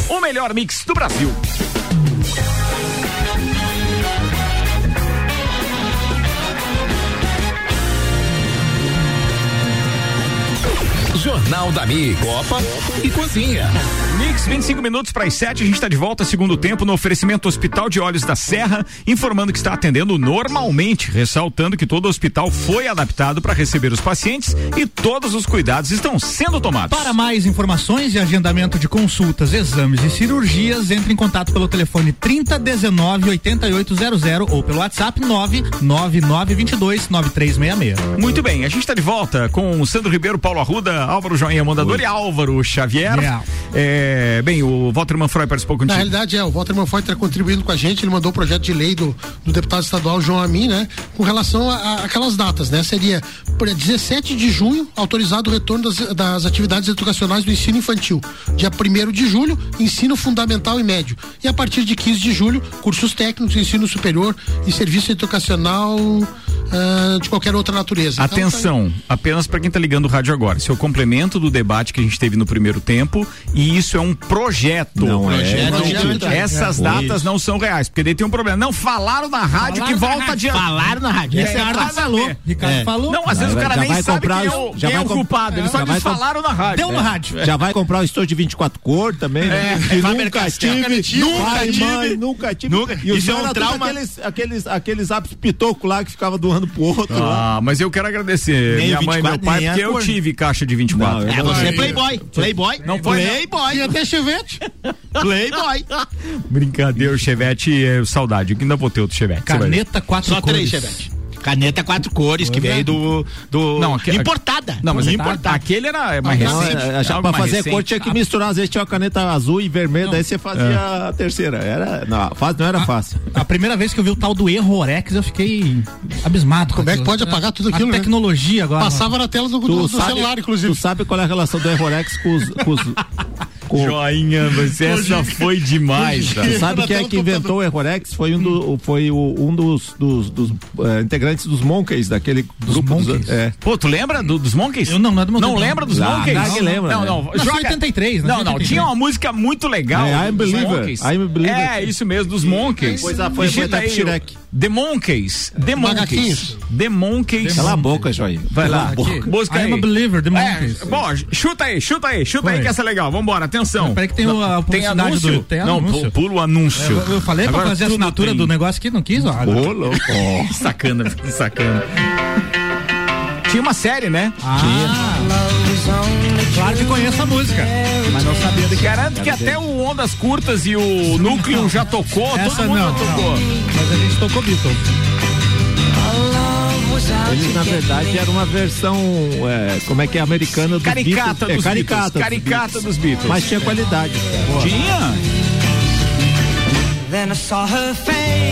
O melhor mix do Brasil. Jornal da Mi, Copa e Cozinha. Mix, 25 minutos para as 7, a gente está de volta, segundo tempo, no oferecimento Hospital de Olhos da Serra, informando que está atendendo normalmente, ressaltando que todo o hospital foi adaptado para receber os pacientes e todos os cuidados estão sendo tomados. Para mais informações e agendamento de consultas, exames e cirurgias, entre em contato pelo telefone 3019 8800 ou pelo WhatsApp 99922 9366. Muito bem, a gente está de volta com o Sandro Ribeiro, Paulo Arruda, Álvaro Joinha Mondador e Álvaro Xavier. É, bem, o Walter Manfroy participou contigo. Na realidade, é, o Walter Manfroy está contribuindo com a gente, ele mandou o projeto de lei do, do deputado estadual João Amin, né? Com relação a, a aquelas datas, né? Seria por 17 de junho, autorizado o retorno das, das atividades educacionais do ensino infantil. Dia 1 de julho, ensino fundamental e médio. E a partir de 15 de julho, cursos técnicos, ensino superior e serviço educacional ah, de qualquer outra natureza. Então, Atenção, apenas para quem está ligando o rádio agora. Isso é o complemento do debate que a gente teve no primeiro tempo e isso é um projeto. Não é. Projeto, não é. Essas É. datas não são reais, porque daí tem um problema. Não falaram na rádio Falaram que na volta rádio. adiante. Falaram na rádio. É, Ricardo nada a falou. ver. Ricardo É. falou. Não, às vezes Já o cara vai- nem já vai sabe comprar quem é os- o, já quem é vai o culpado. Eles só já vai diz com- falaram na rádio. Deu no rádio. Já vai comprar o estojo de 24 cor também, né? É, que nunca tive, Nunca tive. nunca tive. E o Isso é um trauma. Aqueles, aqueles, apps pitoco lá que ficava do ano pro outro. Ah, mas eu quero agradecer minha mãe e 24, meu pai, porque eu tive caixa de 24. Não, eu É, você é playboy. Playboy. Não foi, não. Playboy. E até chevette. Playboy. Brincadeira, o Chevette é saudade. Eu ainda vou ter outro Chevette. Caneta quatro Só cores. três, Chevette. Caneta quatro cores, que veio do. do Não, aqui- importada. Não, mas importada. aquele era mais Não, recente. é, já algo pra mais fazer recente. cor tinha que misturar, às vezes tinha uma caneta azul e vermelha, daí você fazia a terceira. Era, não, fácil, não era fácil. A primeira vez que eu vi o tal do Errorex, eu fiquei abismado. Como é que pode apagar tudo aquilo, A né? tecnologia agora. Passava na tela do, do- do sabe, celular, inclusive. tu sabe qual é a relação do Errorex com os. Com os Joinha, mas essa foi demais. Cara. sabe quem é que inventou o Errorex? Foi um, do, foi o- um dos, dos, dos, eh, integrantes dos Monkeys, daquele grupo. Dos, Monkeys? é. Pô, tu lembra do- dos Monkeys? Eu não, não é do Monkeys, Não não. lembra dos Ah, Monkeys? ninguém lembra, Não, né? não. Nasceu em 83, Não, nasceu em não. 83. Tinha uma música muito legal. É, I'm dos Believer, Monkeys. I'm Believer. É, isso mesmo, dos Monkeys. Pois é, foi- foi aí, Shrek. The Monkeys. The Monkeys. The Monkeys. Cala a boca, Joinha. Vai lá. Busca aí. am a believer, The É, Monkeys. bom, chuta aí, chuta aí, chuta aí Foi. que essa é legal. Vambora, atenção. Peraí que tem o- a Tem anúncio? do- tem não, anúncio. pu- pula o anúncio. Eu, eu falei Agora pra fazer a assinatura tem. do negócio aqui, não quis, ó. Ô, louco. Que sacana, que sacana. Tinha uma série, né? Ah, claro que conheço a música, mas não sabia de que. Garanto que até o Ondas Curtas e o Núcleo já tocou, Essa todo mundo não, já tocou. Mas a gente tocou Beatles. Eles, na verdade, era uma versão, é, como é que é, americana dos Caricata Beatles. dos é, caricata Beatles. Caricata dos Beatles. Mas tinha qualidade. Tinha?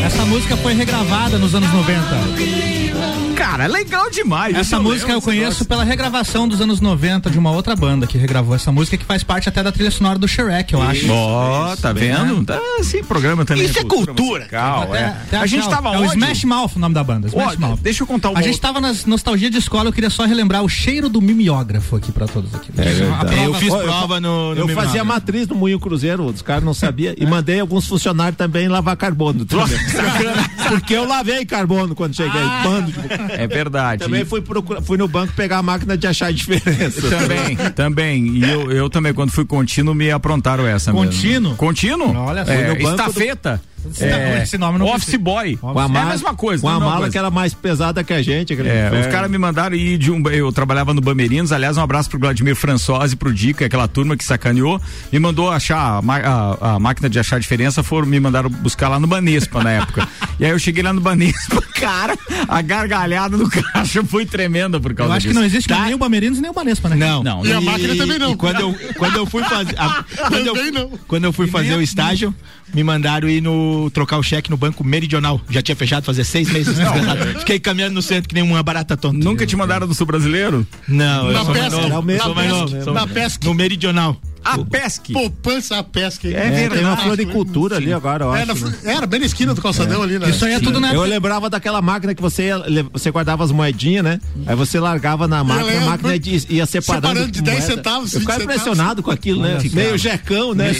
Essa música foi regravada nos anos 90. Cara, legal demais. Essa música eu lembro, conheço esse pela regravação dos anos 90 de uma outra banda que regravou essa música que faz parte até da trilha sonora do Shrek, eu acho. Ó, tá vendo? Tá, esse programa também. Isso é cultura. musical, Até- é. até A gente tava É o? Smash Mouth o nome da banda. Smash Ó, Mouth. deixa eu contar uma A gente outra- tava nas nostalgia de escola, eu queria só relembrar o cheiro do mimeógrafo aqui pra todos aqui. É verdade. A Eu prova- fiz eu prova no, no Eu fazia matriz no Moinho Cruzeiro, os caras não sabiam. E mandei alguns funcionários também lavar carbono. também. Porque eu lavei carbono quando cheguei. Bando de- É verdade. Também fui, procurar, fui no banco pegar a máquina de achar a diferença. Também, também. E eu, eu também, quando fui contínuo, me aprontaram essa Contínuo? mesmo. Contínuo? Olha só. É, estafeta. Esse nome- esse nome não Office boy. Com a é a mala, mesma coisa. Com a mesma mala coisa. que era mais pesada que a gente. É, os caras me mandaram ir de um. Eu trabalhava no Bamerinos, aliás, um abraço pro Vladimir Françosi, pro Dica, aquela turma que sacaneou. Me mandou achar a, a- a máquina de achar a diferença, foram me mandaram buscar lá no Banespa na época. E aí eu cheguei lá no Banespa, cara, a gargalhada do caixa foi tremenda por Eu causa acho que disso. não existe nem o Bamerinos nem o Banespa, né? Não. Não, E a máquina também não. E quando eu, quando eu fui fazer. a- quando, eu, quando eu fui fazer o estágio, me mandaram ir no trocar o cheque no banco meridional. Já tinha fechado fazia seis meses. Fiquei caminhando no centro que nem uma barata tonta. Nunca te mandaram do Sul Brasileiro? Não, eu Na sou mais pesca, novo. na Sou mais novo. Na mais- pesca. No meridional. A pesque. Poupança a pesca. hein? É É, tem verdade. uma floricultura ali agora, eu É, acho. na- né? era bem na esquina do calçadão ali, né? Isso aí é tudo na Eu lembrava daquela máquina que você ia, você guardava as moedinhas, né? Aí você largava na máquina, a máquina ia separando. Separando de 10 moeda. centavos, Eu ficava 20 centavos. impressionado com aquilo, né? Meio jecão, né?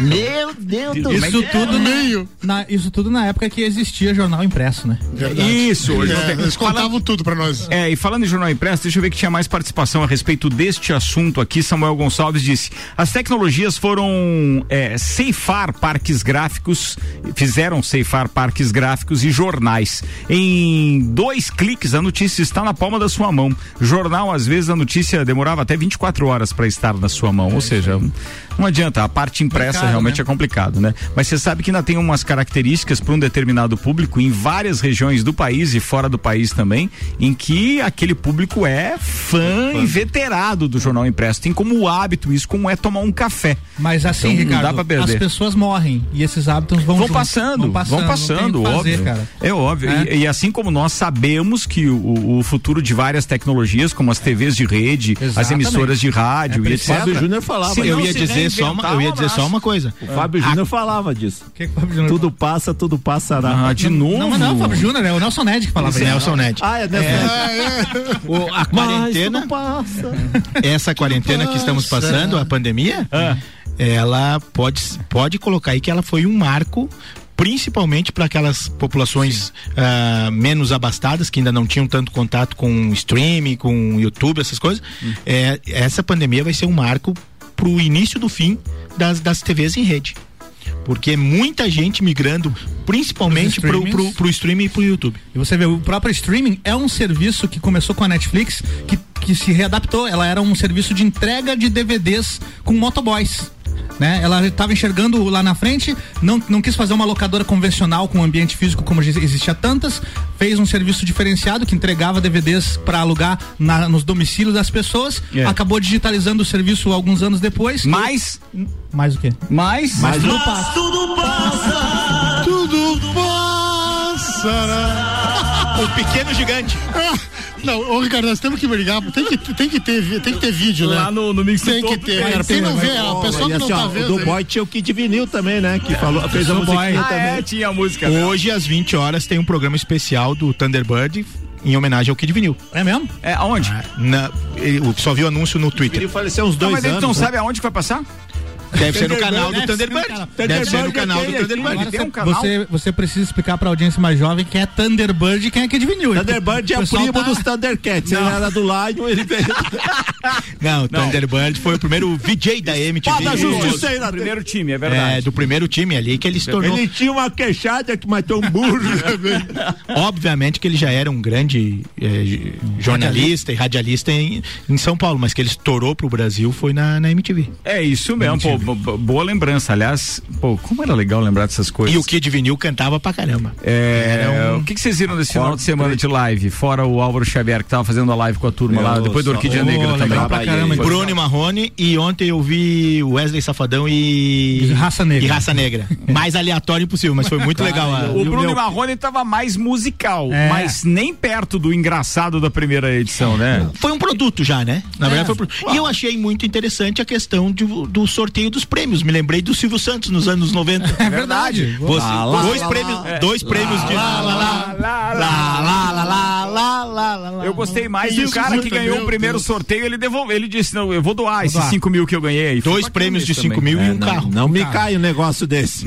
Meu Deus do Isso tudo meio. na, isso tudo na época que existia jornal impresso, né? Isso, É, tem. eles contavam tudo pra nós. É, e falando em jornal impresso, deixa eu ver que tinha mais participação a respeito deste assunto aqui. Samuel Gonçalves disse: as tecnologias foram é, ceifar parques gráficos, fizeram ceifar parques gráficos e jornais. Em dois cliques, a notícia está na palma da sua mão. Jornal, às vezes, a notícia demorava até 24 horas para estar na sua mão. Ou seja, não adianta, a parte impressa Complicado, realmente né? é complicado, né? Mas você sabe que ainda tem umas características para um determinado público em várias regiões do país e fora do país também, em que aquele público é fã e veterado do jornal impresso. Tem como hábito isso, como é tomar um café. Mas assim, Então, não Ricardo, dá pra perder. as pessoas morrem e esses hábitos vão Vão junto, passando, vão passando, não tem o que óbvio. fazer, cara. É óbvio. É. E, e assim como nós sabemos que o, o futuro de várias tecnologias, como as TVs de rede, as Exatamente. emissoras de rádio É e etc. Fábio Júnior falava. Se Eu não ia dizer só uma, eu ia dizer só uma coisa. O Fábio Júnior falava disso. O que que o Fábio Júnior Tudo passa, tudo passará. Ah, de novo. Não, mas não, o Fábio Júnior, é o Nelson Ned que falava isso. Nelson Ned. Ah, é, né? O- a Mas quarentena, essa quarentena que estamos passando, a pandemia, ela pode, pode colocar aí que ela foi um marco principalmente para aquelas populações ah, menos abastadas que ainda não tinham tanto contato com streaming, com YouTube, essas coisas. É, essa pandemia vai ser um marco para o início do fim das, das TVs em rede. Porque muita gente migrando, principalmente pro, pro, pro streaming e pro YouTube. E você vê, o próprio streaming é um serviço que começou com a Netflix, que, que se readaptou. Ela era um serviço de entrega de DVDs com motoboys. né? Ela estava enxergando lá na frente, não, não quis fazer uma locadora convencional com ambiente físico como existia tantas, fez um serviço diferenciado que entregava DVDs para alugar na, nos domicílios das pessoas, É. acabou digitalizando o serviço alguns anos depois. Mais? Mais o quê? Mais? Mais Mas tudo tudo passa. Tudo passa. Tudo passa. né? O pequeno gigante. Não, ô Ricardo, nós temos que brigar. Tem que, tem que, ter, tem que ter vídeo, né? Lá no, no Mix Tem do que ter, tem. cara. Quem não vê, a pessoa que não assim, tá ó, vendo. Do aí. boy tinha o Kid Vinil também, né? Que falou, fez a Do Boy. musiquinha Ah, também. é, tinha a música. né? Hoje, às 20 horas, tem um programa especial do Thunderbird em homenagem ao Kid Vinil. É mesmo? É, aonde? Na, eu só vi o anúncio no Twitter. Ele faleceu uns Não, dois mas a gente anos. não né? sabe aonde que vai passar? Deve ser no canal do no Thunderbird. Deve ser no Thunderbird canal do aqui, Thunderbird. Tem um canal. Você, você precisa explicar pra audiência mais jovem quem é Thunderbird e quem é Kid Vinil. Thunderbird é O primo tá- dos Thundercats. Ele era do Lion, ele veio. Não, o Thunderbird foi o primeiro VJ da MTV. Espada Justiceira. Primeiro time, é verdade. É, do primeiro time ali que ele se tornou. Ele tinha uma queixada que matou um burro. Obviamente que ele já era um grande eh, jornalista e radialista em, em São Paulo, mas que ele estourou pro Brasil foi na, na MTV. É isso mesmo, pô, boa lembrança. Aliás, pô, como era legal lembrar dessas coisas. E o Kid Vinil cantava pra caramba. É, Era um- O que, que vocês viram desse final de semana de live? Fora o Álvaro Xavier que tava fazendo a live com a turma lá, Meu, depois do Orquídea Ô, Negra também. pra caramba. Bruno e Marrone e ontem eu vi Wesley Safadão e E Raça Negra. E Raça Negra. Mais aleatório impossível, mas foi muito legal. a- O E Bruno meu- Marrone tava mais musical, É. mas nem perto do engraçado da primeira edição, né? Foi um produto já, né? Na verdade foi um produto. E eu achei muito interessante a questão de- do sorteio dos prêmios. Me lembrei do Silvio Santos nos anos 90. É verdade. Você, lá, dois lá, prêmios, dois prêmios de lá, lá, lá, lá, lá, lá, lá, Eu gostei mais do cara que ganhou o primeiro sorteio, ele devolveu, ele disse: "Não, eu vou doar esses 5 mil que eu ganhei". Dois prêmios de 5 mil e um carro. Não me cai um negócio desse.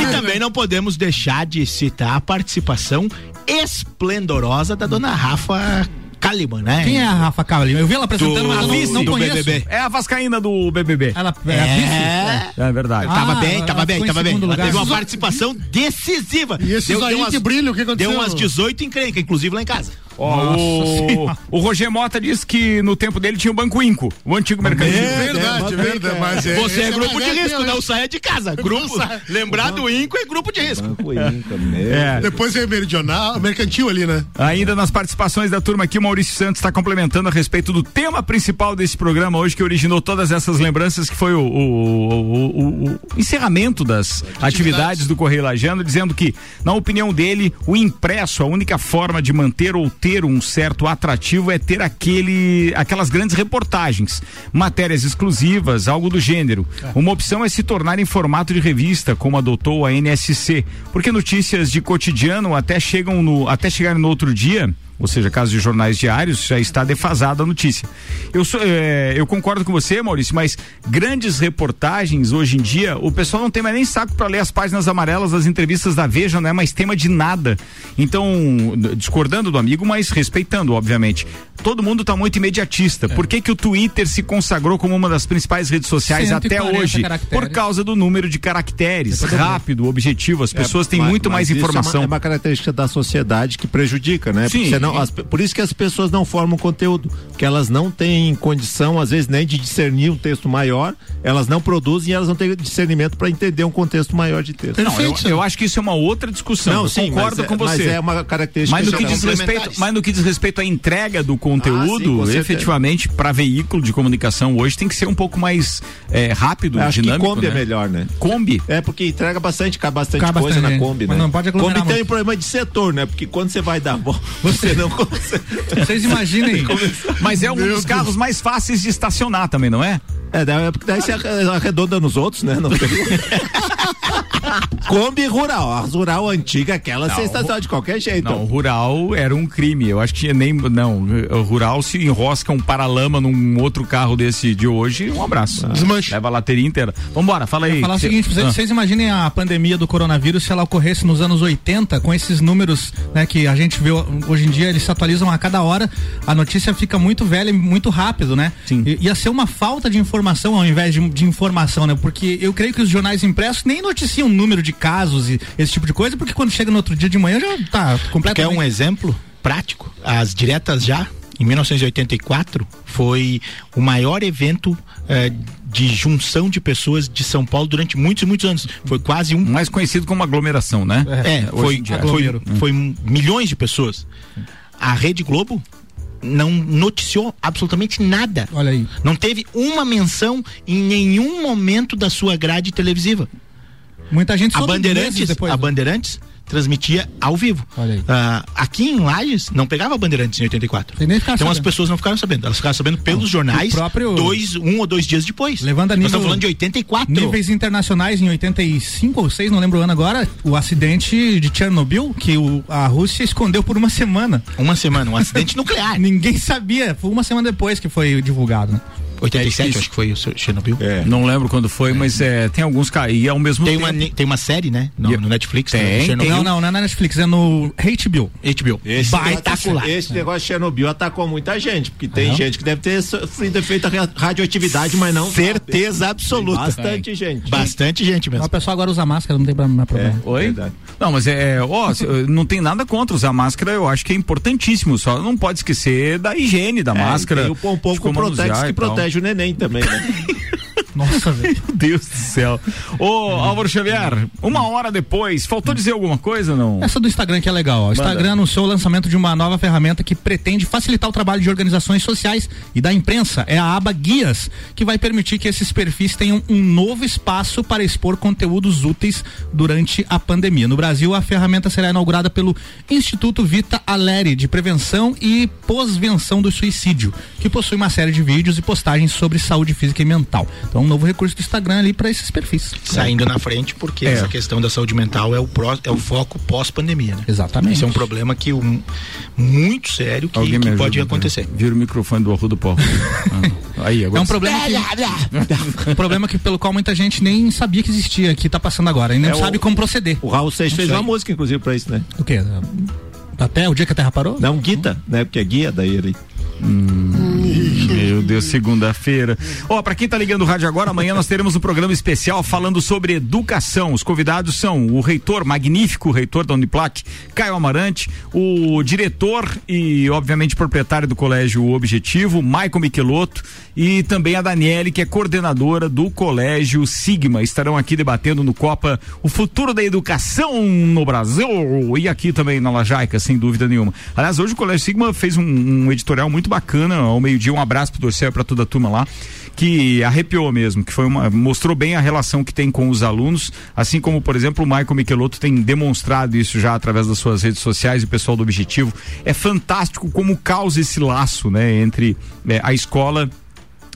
E também não podemos deixar de citar a participação esplendorosa da dona Rafa Kalimann, né? Quem é a Rafa Kalimann? Eu vi ela apresentando, Do- mas eu não, vice não conheço. BBB. É a Vascaína do BBB. Ela é, a vice? É. É verdade. Ah, Tava bem, tava bem, tava bem. segundo Ela lugar. teve uma participação decisiva. E esses aí que brilham, o que aconteceu? Deu umas 18 encrenca, inclusive lá em casa. Ó, o, o Roger Mota disse que no tempo dele tinha o Banco Inco, o antigo mercantil. Verdade, verdade. Mas é, Você é esse grupo de risco, não né? saia de casa. Grupo, lembrar do Inco é grupo de risco. Banco Inca, meu. É. Depois é meridional, mercantil ali, né? Ainda nas participações da turma aqui, o Maurício Santos está complementando a respeito do tema principal desse programa hoje, que originou todas essas lembranças, que foi o, o- o- o- o encerramento das atividades do Correio Lajano, dizendo que, na opinião dele, o impresso, a única forma de manter ou ter um certo atrativo é ter aquele, aquelas grandes reportagens, matérias exclusivas, algo do gênero. Uma opção é se tornar em formato de revista, como adotou a NSC, porque notícias de cotidiano até chegam no, até chegar no outro dia ou seja, caso de jornais diários, já está defasada a notícia. Eu, sou, é, eu concordo com você, Maurício, mas grandes reportagens hoje em dia, o pessoal não tem mais nem saco para ler as páginas amarelas das entrevistas da Veja, não é mais tema de nada. Então, discordando do amigo, mas respeitando, obviamente. Todo mundo está muito imediatista. Por que, que o Twitter se consagrou como uma das principais redes sociais até 140 hoje? caracteres. Por causa do número de caracteres, rápido, objetivo. As pessoas têm Mas- muito mais mas isso é informação. É uma, característica da sociedade que prejudica, né? Sim. Porque senão as- por isso que as pessoas não formam conteúdo, que elas não têm condição, às vezes, nem de discernir um texto maior, elas não produzem e elas não têm discernimento para entender um contexto maior de texto. Não, eu, eu acho que isso é uma outra discussão. Não, eu sim, concordo mas é- com você. mas é uma característica Mas no que diz respeito, mas no que diz respeito à entrega do conteúdo, Ah, sim, efetivamente, para veículo de comunicação hoje tem que ser um pouco mais é, rápido, acho dinâmico. que Kombi né? é melhor, né? Kombi. É porque entrega bastante, cabe bastante Cabe coisa bastante na Kombi, mas né? não pode Kombi tem muito. um problema de setor, né? Porque quando você vai dar volta, você não consegue. Vocês imaginem. Mas é um dos carros mais fáceis de estacionar também, não é? É, daí- é porque daí você arre- arredonda nos outros, né? Não tem... Kombi rural. A rural antiga, aquela você estaciona de qualquer jeito. Não, o rural era um crime. Eu acho que tinha nem. Não, o rural se enrosca um paralama num outro carro desse de hoje, um abraço. Desmanche. Leva a lateria inteira. Vambora, fala aí. falar o seguinte, vocês, Ah. vocês imaginem a pandemia do coronavírus se ela ocorresse nos anos 80, com esses números né, que a gente vê hoje em dia, eles se atualizam a cada hora, a notícia fica muito velha e muito rápido, né? Sim. I- ia ser uma falta de informação ao invés de, de informação, né? Porque eu creio que os jornais impressos nem noticiam número de casos e esse tipo de coisa, porque quando chega no outro dia de manhã já tá Quer completamente... um exemplo prático? As diretas já em 1984 foi o maior evento eh, de junção de pessoas de São Paulo durante muitos e muitos anos. Foi quase um. Mais conhecido como aglomeração, né? É, foi, foi, foi milhões de pessoas. A Rede Globo não noticiou absolutamente nada. Olha aí. Não teve uma menção em nenhum momento da sua grade televisiva. Muita gente a Bandeirantes, depois, a né? Bandeirantes transmitia ao vivo. Uh, aqui em Lages não pegava Bandeirantes em 84. então sabendo. as pessoas não ficaram sabendo. Elas ficaram sabendo pelos não, jornais próprio... dois, um ou dois dias depois. Levando a nível, Nós estamos falando de 84. Níveis internacionais em 85 ou 6, não lembro o ano agora, o acidente de Chernobyl, que o, a Rússia escondeu por uma semana. Uma semana, um acidente nuclear. Ninguém sabia. Foi uma semana depois que foi divulgado, né? 87, é acho que foi o Chernobyl. É. Não lembro quando foi, mas é, tem alguns e ao mesmo tem tempo. Uma, tem uma série, né? No, no Netflix. Tem, né? tem, não, não, não é na Netflix, é no HBO. HBO. Esse Baitacular. Esse negócio de Chernobyl atacou muita gente, porque tem gente que deve ter sofrido efeito radioatividade, mas não. Certeza sabe. absoluta. Bastante gente. Bastante gente mesmo. O pessoal agora usa máscara, não tem problema. É. Oi? Verdade. Não, mas é, ó, não tem nada contra usar máscara, eu acho que é importantíssimo, só não pode esquecer da higiene da é, máscara. Tem o pompom com protex que protege o neném também, né? Nossa, velho. Meu Deus do céu. Ô, Álvaro Xavier, uma hora depois, faltou dizer alguma coisa não? Essa do Instagram que é legal. O Instagram anunciou o lançamento de uma nova ferramenta que pretende facilitar o trabalho de organizações sociais e da imprensa. É a aba Guias, que vai permitir que esses perfis tenham um novo espaço para expor conteúdos úteis durante a pandemia. No Brasil, a ferramenta será inaugurada pelo Instituto Vita Aleri de Prevenção e Pós-Venção do Suicídio, que possui uma série de vídeos e postagens sobre saúde física e mental. Então, novo recurso do Instagram ali para esses perfis. Saindo na frente, porque é. essa questão da saúde mental é o, pró, é o foco pós-pandemia, né? Exatamente. Isso é um problema que um, muito sério que, que pode acontecer. Vira o microfone do Arrudo Pó. ah. Aí, agora. É um problema que, um problema que pelo qual muita gente nem sabia que existia, que tá passando agora, e não é sabe o, como proceder. O Raul Seixas fez uma música, inclusive, para isso, né? O quê? Até o dia que a Terra parou? Não, Guita, né? Porque é guia daí ele. Hum, meu Deus, segunda-feira. Ó, oh, para quem tá ligando o rádio agora, amanhã nós teremos um programa especial falando sobre educação. Os convidados são o reitor, magnífico reitor da Uniplac, Caio Amarante, o diretor e, obviamente, proprietário do colégio Objetivo, Maicon Michelotto, e também a Daniele, que é coordenadora do colégio Sigma. Estarão aqui debatendo no Copa o futuro da educação no Brasil e aqui também na Lajaica, sem dúvida nenhuma. Aliás, hoje o colégio Sigma fez um, um editorial muito bacana ao meio-dia. Um abraço pro Dorcel para toda a turma lá que arrepiou mesmo, que foi uma, mostrou bem a relação que tem com os alunos, assim como, por exemplo, o Michael Michelotto tem demonstrado isso já através das suas redes sociais e o pessoal do Objetivo. É fantástico como causa esse laço, né, entre é, a escola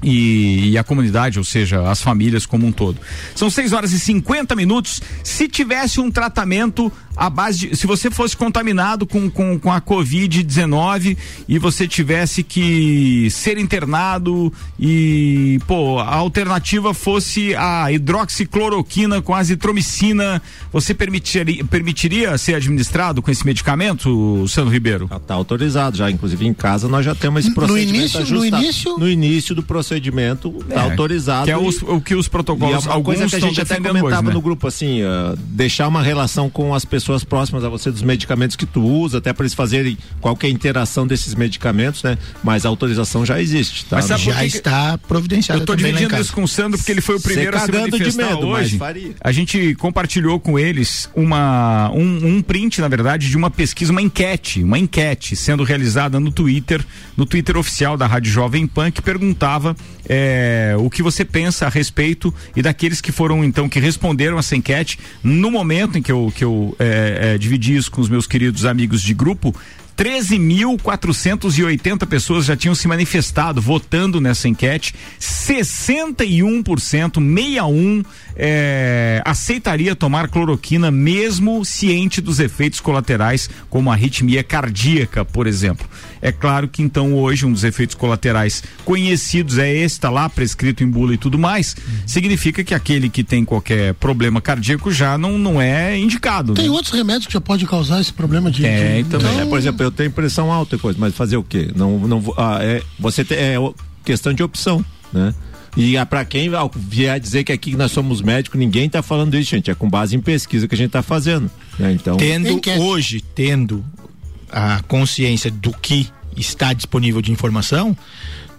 e, e, a comunidade, ou seja, as famílias como um todo. São 6 horas e 50 minutos. Se tivesse um tratamento à base de. Se você fosse contaminado com, com, com a Covid-19 e você tivesse que ser internado e, pô, a alternativa fosse a hidroxicloroquina com azitromicina, você permitiria, permitiria ser administrado com esse medicamento, Sandro Ribeiro? Já está autorizado, já. Inclusive em casa nós já temos esse procedimento no início, ajustado. No início? No início do procedimento, está é, autorizado. Que é os, o que os protocolos, e é alguns que a gente até comentava hoje, né? no grupo, assim, uh, deixar uma relação com as pessoas próximas a você dos medicamentos que tu usa, até para eles fazerem qualquer interação desses medicamentos, né? Mas a autorização já existe, tá? Mas já que... está providenciada. Eu estou dividindo isso com o Sandro porque ele foi o primeiro a se manifestar de medo, hoje. A gente compartilhou com eles uma um, um print, na verdade, de uma pesquisa, uma enquete, uma enquete sendo realizada no Twitter, no Twitter oficial da Rádio Jovem Pan, que perguntava é, o que você pensa a respeito e daqueles que foram então que responderam essa enquete no momento em que eu, que eu é, é, dividi isso com os meus queridos amigos de grupo 13.480 pessoas já tinham se manifestado votando nessa enquete. 61%, 61 é, aceitaria tomar cloroquina mesmo ciente dos efeitos colaterais, como a arritmia cardíaca, por exemplo. É claro que então hoje um dos efeitos colaterais conhecidos é esse, está lá prescrito em bula e tudo mais, significa que aquele que tem qualquer problema cardíaco já não, não é indicado. Tem né? outros remédios que já pode causar esse problema de. É, de... também. Então... É, por exemplo, eu tenho pressão alta e coisa, mas fazer o quê? Não, não, ah, é, você tem, é questão de opção, né? E para quem vier dizer que aqui nós somos médicos, ninguém está falando isso, gente. É com base em pesquisa que a gente está fazendo. Né? Então, tendo hoje, tendo a consciência do que está disponível de informação,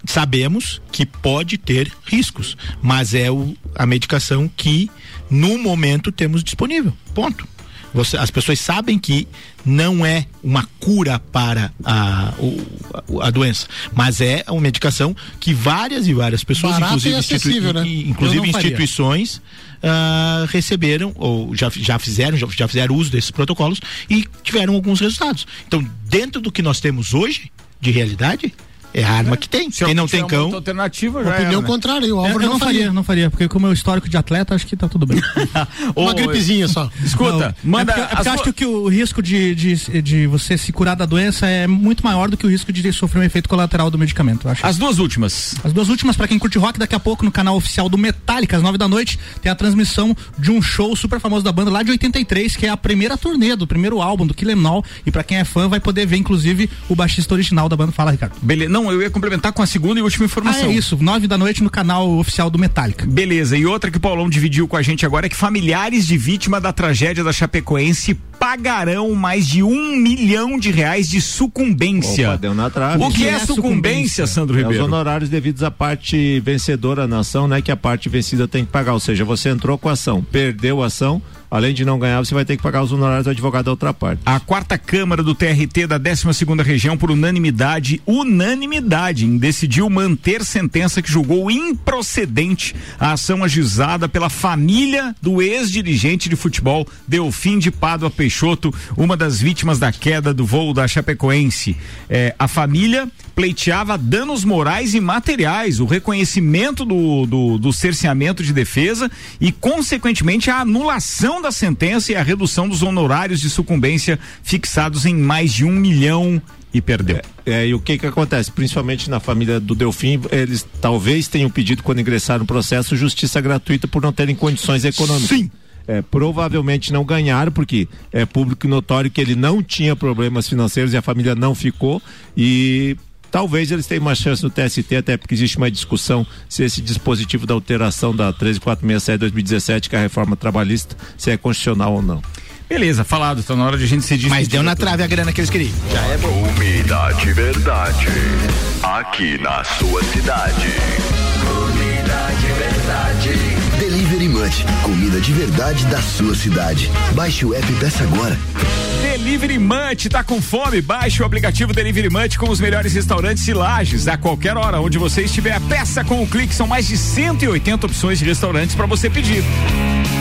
sabemos que pode ter riscos, mas é o, a medicação que no momento temos disponível. Ponto. Você, as pessoas sabem que não é uma cura para a, o, a doença, mas é uma medicação que várias e várias pessoas, inclusive, institui- né? inclusive instituições, ah, receberam ou já, já fizeram, já, já fizeram uso desses protocolos e tiveram alguns resultados. Então, dentro do que nós temos hoje de realidade, é a arma que tem. Quem não tem cão. alternativa já Opinião era, né? contrária, o Eu, Álvaro eu não faria, não faria, porque com o meu histórico de atleta, acho que tá tudo bem. Uma gripezinha só. Escuta, Não, manda É porque, é porque eu acho que o risco de, de, de você se curar da doença é muito maior do que o risco de sofrer um efeito colateral do medicamento. eu acho. As duas últimas. As duas últimas, pra quem curte rock, daqui a pouco no canal oficial do Metallica, às nove da noite, tem a transmissão de um show super famoso da banda lá de 83, que é a primeira turnê do primeiro álbum do Kill Em All. E pra quem é fã, vai poder ver, inclusive, o baixista original da banda. Fala, Ricardo. Beleza. Não, eu ia complementar com a segunda e última Ah, informação. é isso, nove da noite no canal oficial do Metallica. Beleza, e outra que o Paulão dividiu com a gente agora é que familiares de vítima da tragédia da Chapecoense pagarão mais de um milhão de reais de sucumbência. Opa, deu na trave. O que é sucumbência, Sandro É os Ribeiro? honorários devidos à parte vencedora na ação, né? Que a parte vencida tem que pagar. Ou seja, você entrou com a ação, perdeu a ação, além de não ganhar, você vai ter que pagar os honorários do advogado da outra parte. A quarta Câmara do TRT da 12 segunda região, por unanimidade, unanimidade, decidiu manter sentença que julgou improcedente a ação ajuizada pela família do ex-dirigente de futebol Delfim de Pádua Peixoto, uma das vítimas da queda do voo da Chapecoense. É, a família pleiteava danos morais e materiais, o reconhecimento do, do, do cerceamento de defesa e, consequentemente, a anulação da sentença e a redução dos honorários de sucumbência fixados em mais de um milhão e perdeu. É, e o que que acontece? Principalmente na família do Delfim, eles talvez tenham pedido quando ingressaram no processo justiça gratuita por não terem condições econômicas. Sim. É, provavelmente não ganharam, porque é público e notório que ele não tinha problemas financeiros e a família não ficou. E talvez eles tenham uma chance no TST, até porque existe uma discussão se esse dispositivo da alteração da 13467 2017, que é a reforma trabalhista, se é constitucional ou não. Beleza, falado, tá na hora de a gente se Mas deu na trave a grana que eles queriam. Já é bom. Comida de verdade. Aqui na sua cidade. Comida de verdade. Delivery Munch, comida de verdade da sua cidade. Baixe o app e peça agora. Delivery Munch, tá com fome? Baixe o aplicativo Delivery Munch com os melhores restaurantes e lajes a qualquer hora onde você estiver. Peça com o clique, são mais de 180 opções de restaurantes para você pedir.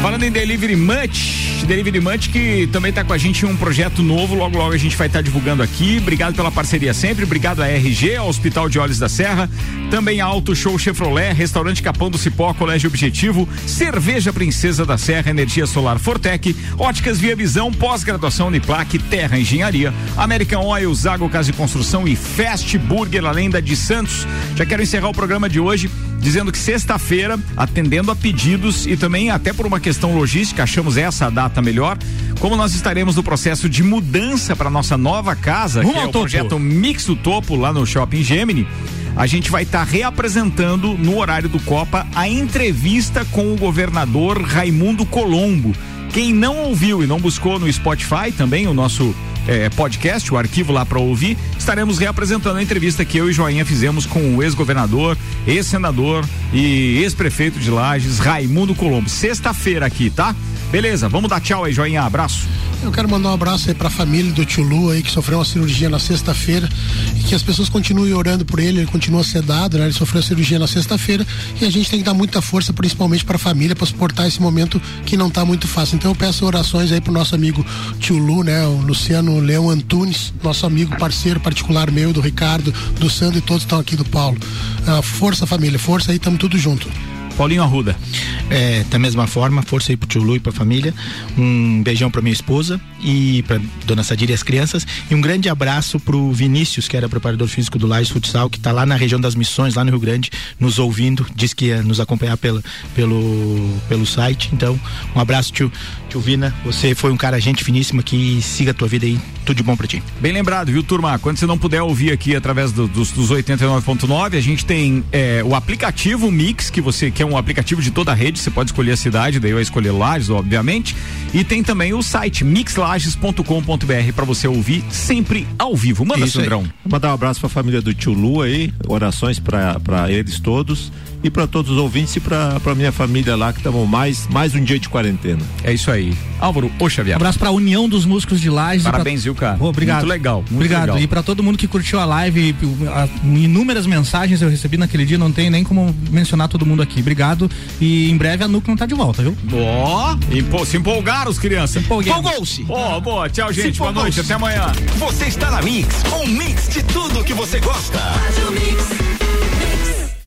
Falando em Delivery Munch, Delivery Munch que também tá com a gente em um projeto novo, logo logo a gente vai estar divulgando aqui. Obrigado pela parceria sempre, obrigado a RG, ao Hospital de Olhos da Serra, também a Auto Show Chevrolet, Restaurante Capão do Cipó, Colégio Objetivo, Cerveja Princesa da Serra, Energia Solar Fortec, Óticas Via Visão, pós-graduação Uniplac, Terra Engenharia, American Oil, Zago Casa e Construção e Fast Burger, além da de Santos. Já quero encerrar o programa de hoje dizendo que sexta-feira, atendendo a pedidos e também até por uma questão logística, achamos essa a data melhor, como nós estaremos no processo de mudança para nossa nova casa, Rumo que é o topo. projeto Mix do Topo lá no Shopping Gemini, a gente vai estar reapresentando no horário do Copa a entrevista com o governador Raimundo Colombo. Quem não ouviu e não buscou no Spotify também o nosso eh, podcast, o arquivo lá para ouvir, estaremos reapresentando a entrevista que eu e Joinha fizemos com o ex-governador, ex-senador e ex-prefeito de Lages, Raimundo Colombo. Sexta-feira aqui, tá? Beleza, vamos dar tchau aí, Joinha. Abraço. Eu quero mandar um abraço aí pra família do tio Lu aí, que sofreu uma cirurgia na sexta-feira e que as pessoas continuem orando por ele, ele continua sedado, né? Ele sofreu a cirurgia na sexta-feira e a gente tem que dar muita força, principalmente pra família, pra suportar esse momento que não tá muito fácil. Então eu peço orações aí pro nosso amigo tio Lu, né? O Luciano Leão Antunes, nosso amigo parceiro particular meu, do Ricardo, do Sandro e todos estão aqui do Paulo. Ah, força família, força aí, tamo tudo junto. Paulinho Arruda. É, da mesma forma, força aí pro tio Lu e pra família. Um beijão pra minha esposa e pra dona Sadira e as crianças. E um grande abraço pro Vinícius, que era preparador físico do Lages Futsal, que tá lá na região das Missões, lá no Rio Grande, nos ouvindo. Diz que ia nos acompanhar pela, pelo, pelo site. Então, um abraço, tio, tio Vina. Você foi um cara gente finíssima que siga a tua vida aí. Tudo de bom pra ti. Bem lembrado, viu, turma? Quando você não puder ouvir aqui através do- dos, dos 89.9, a gente tem é, o aplicativo Mix, que você que é um aplicativo de toda a rede, você pode escolher a cidade, daí vai escolher Lages, obviamente. E tem também o site mixlages.com.br para você ouvir sempre ao vivo. Manda, Isso. Sandrão. Vou mandar um abraço pra família do tio Lu aí, orações pra eles todos e pra todos os ouvintes e pra pra minha família lá que estamos mais, mais um dia de quarentena. É isso aí. Álvaro, ô Xavier. Um abraço pra União dos Músicos de Lages. Parabéns, viu, cara? Obrigado. Muito legal, muito obrigado. legal. E pra todo mundo que curtiu a live, a- inúmeras mensagens eu recebi naquele dia, não tem nem como mencionar todo mundo aqui. Obrigado. E em breve a Núcleo tá de volta, viu? Ó, empo- se empolgaram os crianças. Empolgou-se. Boa, boa. Tchau, gente. Boa noite. Até amanhã. Você está na Mix, um mix de tudo que você gosta. Faz o mix.